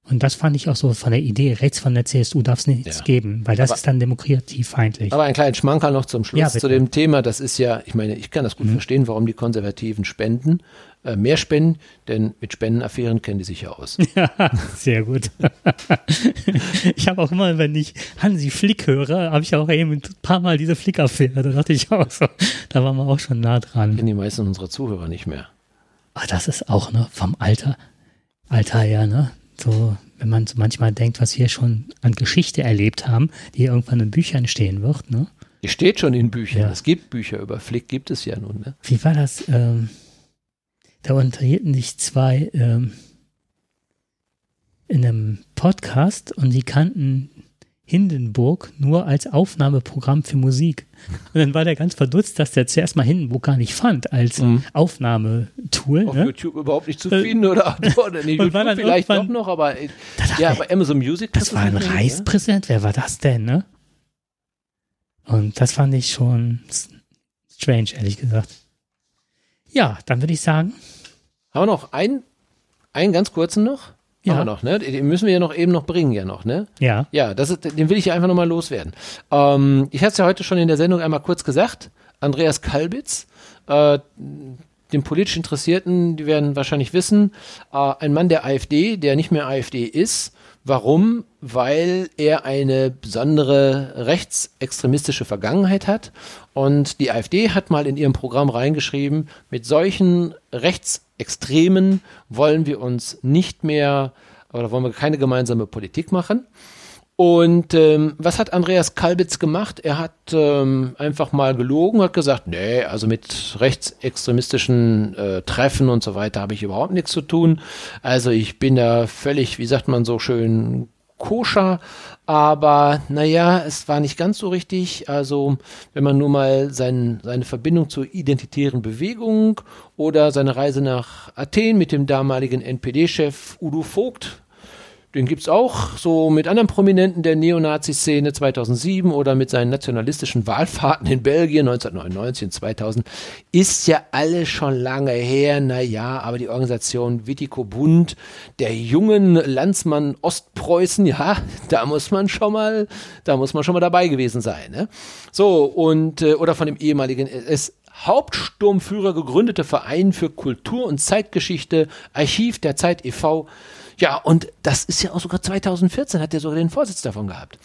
Speaker 1: Und das fand ich auch so von der Idee, rechts von der CSU darf es nichts ja. geben, weil das aber, ist dann demokratiefeindlich.
Speaker 2: Aber ein kleiner Schmankerl noch zum Schluss ja, zu dem Thema. Das ist ja, ich meine, ich kann das gut mhm. verstehen, warum die Konservativen spenden, äh, mehr spenden, denn mit Spendenaffären kennen die sich ja aus. <laughs> Ja,
Speaker 1: sehr gut. <laughs> ich habe auch immer, wenn ich Hansi Flick höre, habe ich auch eben ein paar Mal diese Flick-Affäre. Da dachte ich auch so, da waren wir auch schon nah dran.
Speaker 2: Kennen die meisten unserer Zuhörer nicht mehr.
Speaker 1: Ah, das ist auch, ne, vom Alter, Alter her, ne? So, wenn man so manchmal denkt, was wir schon an Geschichte erlebt haben, die irgendwann in Büchern stehen wird, ne?
Speaker 2: Die steht schon in Büchern. Ja. Es gibt Bücher über Flick, gibt es ja nun, ne?
Speaker 1: Wie war das? Ähm, da unterhielten sich zwei ähm, in einem Podcast und die kannten Hindenburg nur als Aufnahmeprogramm für Musik. Und dann war der ganz verdutzt, dass der zuerst mal Hindenburg gar nicht fand als mhm. Aufnahmetool.
Speaker 2: Auf ne? YouTube überhaupt nicht zu äh, finden oder, <laughs> oder nee, YouTube vielleicht doch noch, aber ja, bei Amazon Music.
Speaker 1: Das war ein Reichspräsident, ne? wer war das denn, ne? Und das fand ich schon strange, ehrlich gesagt. Ja, dann würde ich sagen.
Speaker 2: Haben wir noch einen, einen ganz kurzen noch? Ja. Haben wir noch, ne? Den müssen wir ja noch eben noch bringen, ja noch, ne?
Speaker 1: Ja.
Speaker 2: Ja, das ist, den will ich ja einfach nochmal loswerden. Ähm, ich hatte es ja heute schon in der Sendung einmal kurz gesagt. Andreas Kalbitz, äh, den politisch Interessierten, die werden wahrscheinlich wissen, äh, ein Mann der AfD, der nicht mehr AfD ist. Warum? Weil er eine besondere rechtsextremistische Vergangenheit hat. Und die AfD hat mal in ihrem Programm reingeschrieben, mit solchen Rechtsextremen wollen wir uns nicht mehr oder wollen wir keine gemeinsame Politik machen. Und ähm, was hat Andreas Kalbitz gemacht? Er hat ähm, einfach mal gelogen, hat gesagt, nee, also mit rechtsextremistischen äh, Treffen und so weiter habe ich überhaupt nichts zu tun. Also ich bin da völlig, wie sagt man so schön, koscher, aber naja, es war nicht ganz so richtig. Also wenn man nur mal sein, seine Verbindung zur identitären Bewegung oder seine Reise nach Athen mit dem damaligen NPD-Chef Udo Vogt den gibt es auch so mit anderen Prominenten der Neonazi-Szene 2007 oder mit seinen nationalistischen Wahlfahrten in Belgien 1999 und 2000. Ist ja alles schon lange her, naja, aber die Organisation Witiko Bund, der jungen Landsmann Ostpreußen, ja, da muss man schon mal, da muss man schon mal dabei gewesen sein. Ne? So, und, äh, oder von dem ehemaligen SS Hauptsturmführer gegründete Verein für Kultur und Zeitgeschichte, Archiv der Zeit e.V., ja, und das ist ja auch sogar 2014, hat er sogar den Vorsitz davon gehabt.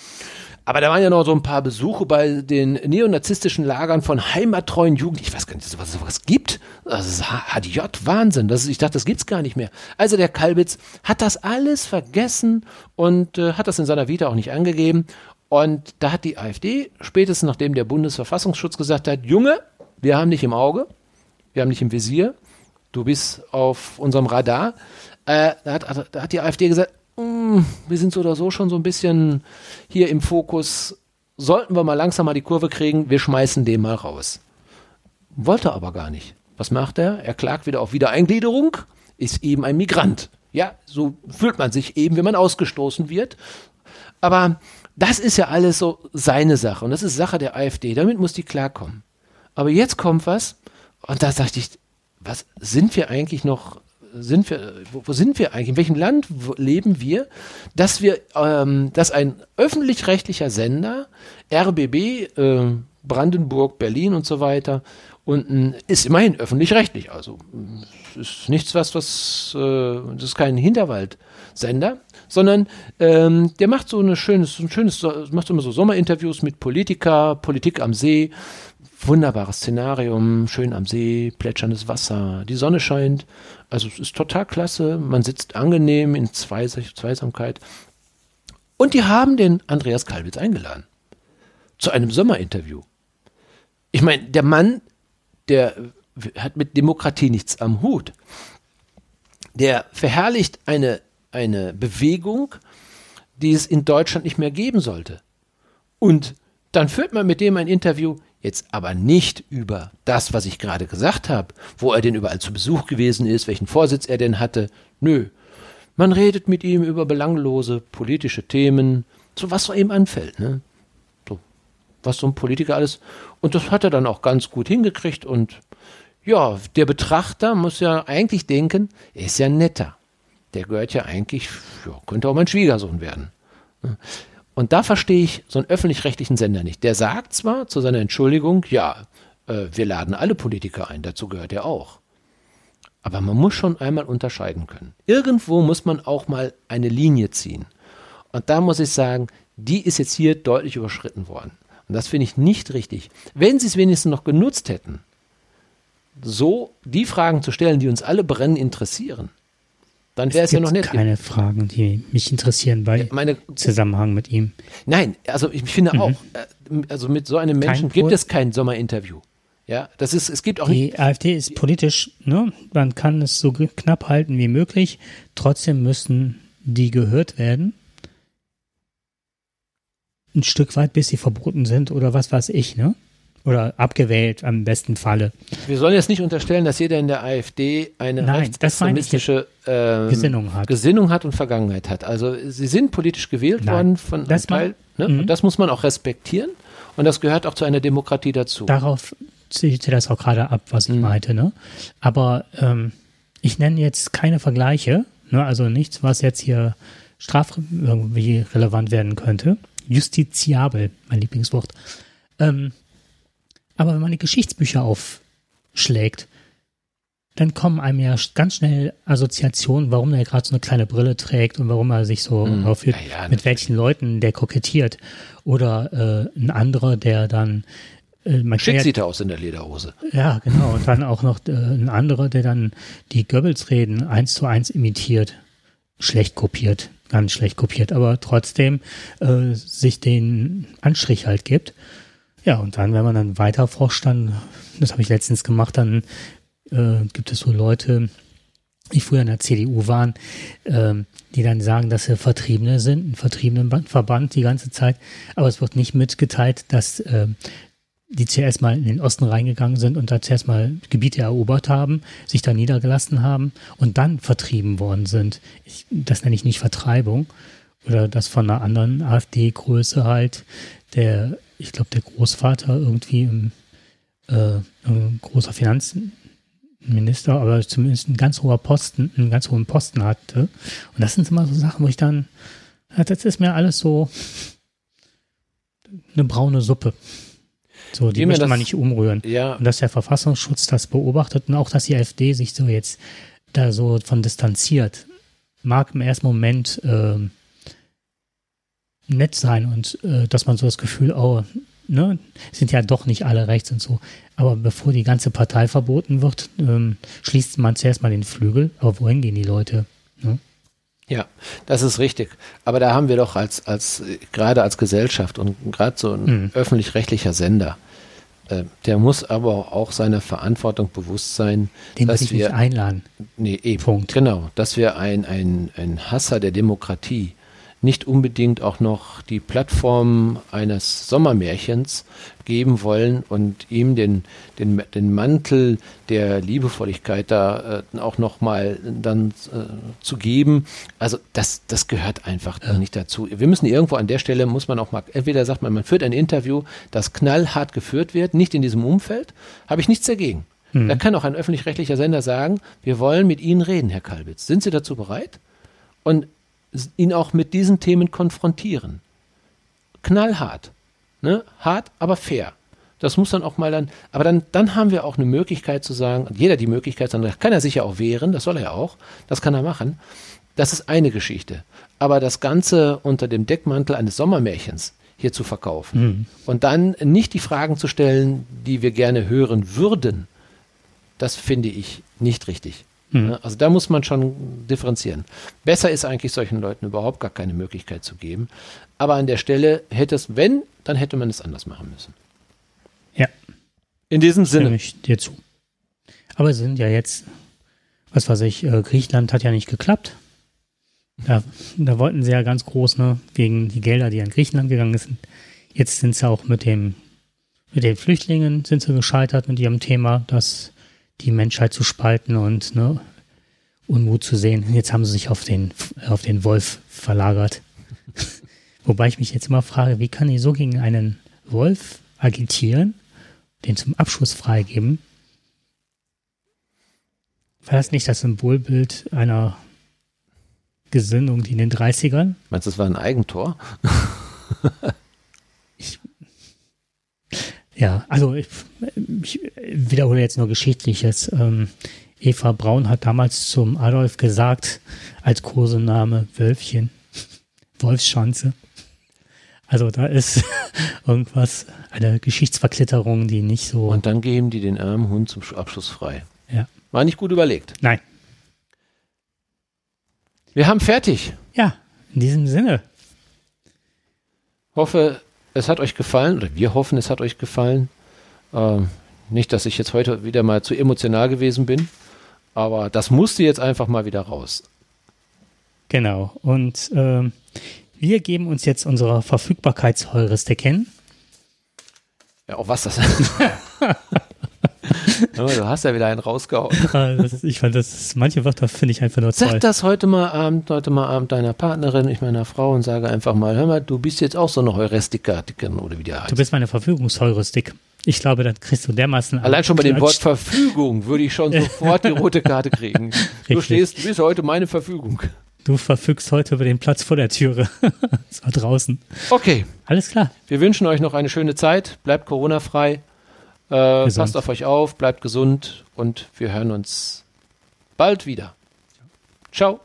Speaker 2: Aber da waren ja noch so ein paar Besuche bei den neonazistischen Lagern von heimattreuen Jugend. Ich weiß gar nicht, was es sowas gibt. Das ist HDJ, Wahnsinn. Das ist, ich dachte, das gibt's gar nicht mehr. Also der Kalbitz hat das alles vergessen und äh, hat das in seiner Vita auch nicht angegeben. Und da hat die AfD, spätestens nachdem der Bundesverfassungsschutz gesagt hat, Junge, wir haben dich im Auge, wir haben dich im Visier, du bist auf unserem Radar, äh, da, hat, da hat die AfD gesagt, mm, wir sind so oder so schon so ein bisschen hier im Fokus. Sollten wir mal langsam mal die Kurve kriegen, wir schmeißen den mal raus. Wollte aber gar nicht. Was macht er? Er klagt wieder auf Wiedereingliederung, ist eben ein Migrant. Ja, so fühlt man sich eben, wenn man ausgestoßen wird. Aber das ist ja alles so seine Sache und das ist Sache der AfD. Damit muss die klarkommen. Aber jetzt kommt was und da dachte ich, was sind wir eigentlich noch sind wir, wo, wo, sind wir eigentlich? In welchem Land leben wir, dass wir, ähm, dass ein öffentlich-rechtlicher Sender, RBB, äh, Brandenburg, Berlin und so weiter, und ist immerhin öffentlich-rechtlich. Also ist nichts was, was äh, das ist kein Hinterwaldsender, sondern ähm, der macht so eine schönes, ein schönes, macht immer so Sommerinterviews mit Politiker, Politik am See, wunderbares Szenarium, schön am See, plätscherndes Wasser, die Sonne scheint. Also es ist total klasse. Man sitzt angenehm in Zweis Zweisamkeit. Und die haben den Andreas Kalbitz eingeladen zu einem Sommerinterview. Ich meine, der Mann, der hat mit Demokratie nichts am Hut. Der verherrlicht eine, eine Bewegung, die es in Deutschland nicht mehr geben sollte. Und dann führt man mit dem ein Interview, jetzt aber nicht über das, was ich gerade gesagt habe, wo er denn überall zu Besuch gewesen ist, welchen Vorsitz er denn hatte. Nö. Man redet mit ihm über belanglose politische Themen, so was so ihm anfällt, ne? So, was so ein Politiker alles. Und das hat er dann auch ganz gut hingekriegt und ja, der Betrachter muss ja eigentlich denken, er ist ja netter. Der gehört ja eigentlich, ja, könnte auch mein Schwiegersohn werden. Und da verstehe ich so einen öffentlich-rechtlichen Sender nicht. Der sagt zwar zu seiner Entschuldigung, ja, äh, wir laden alle Politiker ein, dazu gehört er auch. Aber man muss schon einmal unterscheiden können. Irgendwo muss man auch mal eine Linie ziehen. Und da muss ich sagen, die ist jetzt hier deutlich überschritten worden. Und das finde ich nicht richtig. Wenn sie es wenigstens noch genutzt hätten, so die Fragen zu stellen, die uns alle brennen interessieren, dann wäre es, ja noch nicht.
Speaker 1: keine Fragen, die mich interessieren bei meine, Zusammenhang mit ihm.
Speaker 2: Nein, also ich finde mhm. auch, äh, also mit so einem Menschen kein gibt es kein Sommerinterview. Ja, das ist, es gibt auch
Speaker 1: Die AfD ist politisch, ne? Man kann es so knapp halten wie möglich. Trotzdem müssen die gehört werden. Ein Stück weit, bis sie verboten sind oder was weiß ich, ne? Oder abgewählt am besten Falle.
Speaker 2: Wir sollen jetzt nicht unterstellen, dass jeder in der AfD eine rechtsextremistische
Speaker 1: ähm, Gesinnung, hat.
Speaker 2: Gesinnung hat und Vergangenheit hat. Also sie sind politisch gewählt Nein, worden von
Speaker 1: das Teil.
Speaker 2: Ne? Mhm. Das muss man auch respektieren und das gehört auch zu einer Demokratie dazu.
Speaker 1: Darauf zieht das auch gerade ab, was ich mhm. meinte. Ne? Aber ähm, ich nenne jetzt keine Vergleiche, ne? also nichts, was jetzt hier straf irgendwie relevant werden könnte. Justiziabel, mein Lieblingswort. Ähm, aber wenn man die Geschichtsbücher aufschlägt, dann kommen einem ja ganz schnell Assoziationen, warum er gerade so eine kleine Brille trägt und warum er sich so mm, aufführt, ja, ja, mit welchen Leuten der kokettiert. Oder äh, ein anderer, der dann
Speaker 2: äh, man Schick sieht er aus in der Lederhose.
Speaker 1: Ja, genau. Und dann auch noch äh, ein anderer, der dann die Goebbels-Reden eins zu eins imitiert. Schlecht kopiert, ganz schlecht kopiert, aber trotzdem äh, sich den Anstrich halt gibt. Ja, und dann, wenn man dann weiter forscht, dann, das habe ich letztens gemacht, dann äh, gibt es so Leute, die früher in der CDU waren, äh, die dann sagen, dass sie Vertriebene sind, ein vertriebenen Verband die ganze Zeit, aber es wird nicht mitgeteilt, dass äh, die zuerst mal in den Osten reingegangen sind und da zuerst mal Gebiete erobert haben, sich da niedergelassen haben und dann vertrieben worden sind. Ich, das nenne ich nicht Vertreibung oder das von einer anderen AfD-Größe halt, der ich glaube, der Großvater irgendwie im, äh, ein großer Finanzminister, aber zumindest ein ganz hoher Posten, einen ganz hohen Posten hatte. Und das sind immer so Sachen, wo ich dann, das ist mir alles so eine braune Suppe. So, die möchte man nicht umrühren.
Speaker 2: Ja.
Speaker 1: Und dass der Verfassungsschutz das beobachtet und auch, dass die AfD sich so jetzt da so von distanziert, mag im ersten Moment äh, nett sein und äh, dass man so das Gefühl, oh, ne, sind ja doch nicht alle rechts und so. Aber bevor die ganze Partei verboten wird, ähm, schließt man zuerst mal den Flügel. Aber wohin gehen die Leute? Ne?
Speaker 2: Ja, das ist richtig. Aber da haben wir doch als, als gerade als Gesellschaft und gerade so ein mhm. öffentlich-rechtlicher Sender, äh, der muss aber auch seiner Verantwortung bewusst sein,
Speaker 1: Den dass wir nicht einladen.
Speaker 2: Nee, eben. Punkt. Genau, dass wir ein, ein, ein Hasser der Demokratie nicht unbedingt auch noch die Plattform eines Sommermärchens geben wollen und ihm den, den, den Mantel der Liebevolligkeit da äh, auch nochmal dann äh, zu geben. Also das, das gehört einfach ja. nicht dazu. Wir müssen irgendwo an der Stelle, muss man auch mal, entweder sagt man, man führt ein Interview, das knallhart geführt wird, nicht in diesem Umfeld, habe ich nichts dagegen. Hm. Da kann auch ein öffentlich-rechtlicher Sender sagen, wir wollen mit Ihnen reden, Herr Kalbitz. Sind Sie dazu bereit? Und ihn auch mit diesen Themen konfrontieren. Knallhart. Ne? Hart, aber fair. Das muss dann auch mal dann, aber dann, dann haben wir auch eine Möglichkeit zu sagen, jeder die Möglichkeit, dann kann er sich ja auch wehren, das soll er ja auch, das kann er machen. Das ist eine Geschichte. Aber das Ganze unter dem Deckmantel eines Sommermärchens hier zu verkaufen mhm. und dann nicht die Fragen zu stellen, die wir gerne hören würden, das finde ich nicht richtig. Mhm. Also da muss man schon differenzieren. Besser ist eigentlich solchen Leuten überhaupt gar keine Möglichkeit zu geben. Aber an der Stelle hätte es, wenn, dann hätte man es anders machen müssen.
Speaker 1: Ja.
Speaker 2: In diesem Sinne.
Speaker 1: Stimme ich dir zu. Aber es sind ja jetzt, was weiß ich, äh, Griechenland hat ja nicht geklappt. Da, da wollten sie ja ganz groß, ne, wegen die Gelder, die an Griechenland gegangen sind. Jetzt sind sie auch mit dem, mit den Flüchtlingen sind sie gescheitert mit ihrem Thema, dass die Menschheit zu spalten und ne, Unmut zu sehen. Jetzt haben sie sich auf den, auf den Wolf verlagert. <laughs> Wobei ich mich jetzt immer frage, wie kann ich so gegen einen Wolf agitieren, den zum Abschuss freigeben? War das nicht das Symbolbild einer Gesinnung, die in den 30ern?
Speaker 2: Meinst du, das war ein Eigentor? <laughs>
Speaker 1: ja, also ich, ich, wiederhole jetzt nur Geschichtliches. Ähm, Eva Braun hat damals zum Adolf gesagt, als Kosename Wölfchen, Wolfschanze. Also da ist <laughs> irgendwas, eine Geschichtsverklitterung, die nicht so.
Speaker 2: Und dann geben die den armen Hund zum Abschluss frei.
Speaker 1: Ja.
Speaker 2: War nicht gut überlegt.
Speaker 1: Nein.
Speaker 2: Wir haben fertig.
Speaker 1: Ja, in diesem Sinne.
Speaker 2: Hoffe, es hat euch gefallen, oder wir hoffen, es hat euch gefallen. Ähm, nicht, dass ich jetzt heute wieder mal zu emotional gewesen bin, aber das musste jetzt einfach mal wieder raus.
Speaker 1: Genau. Und ähm, wir geben uns jetzt unsere Verfügbarkeitsheuristik kennen.
Speaker 2: Ja, auch was das ist. <laughs> <laughs> du hast ja wieder einen rausgehauen.
Speaker 1: ist, ich fand das, manche Wörter finde ich einfach nur
Speaker 2: toll. Sag das heute mal Abend, heute mal Abend deiner Partnerin, ich meiner Frau und sage einfach mal, hör mal, du bist jetzt auch so eine Heuristikatikerin oder wie der heißt.
Speaker 1: Du bist meine Verfügungsheuristik. Ich glaube, dann kriegst du dermaßen.
Speaker 2: Allein schon bei dem Wort Verfügung würde ich schon sofort die rote Karte kriegen. <laughs> Du stehst, du bist heute meine Verfügung.
Speaker 1: Du verfügst heute über den Platz vor der Türe. <laughs> Es war draußen.
Speaker 2: Okay.
Speaker 1: Alles klar.
Speaker 2: Wir wünschen euch noch eine schöne Zeit. Bleibt Corona-frei. Äh, passt auf euch auf, bleibt gesund und wir hören uns bald wieder. Ciao.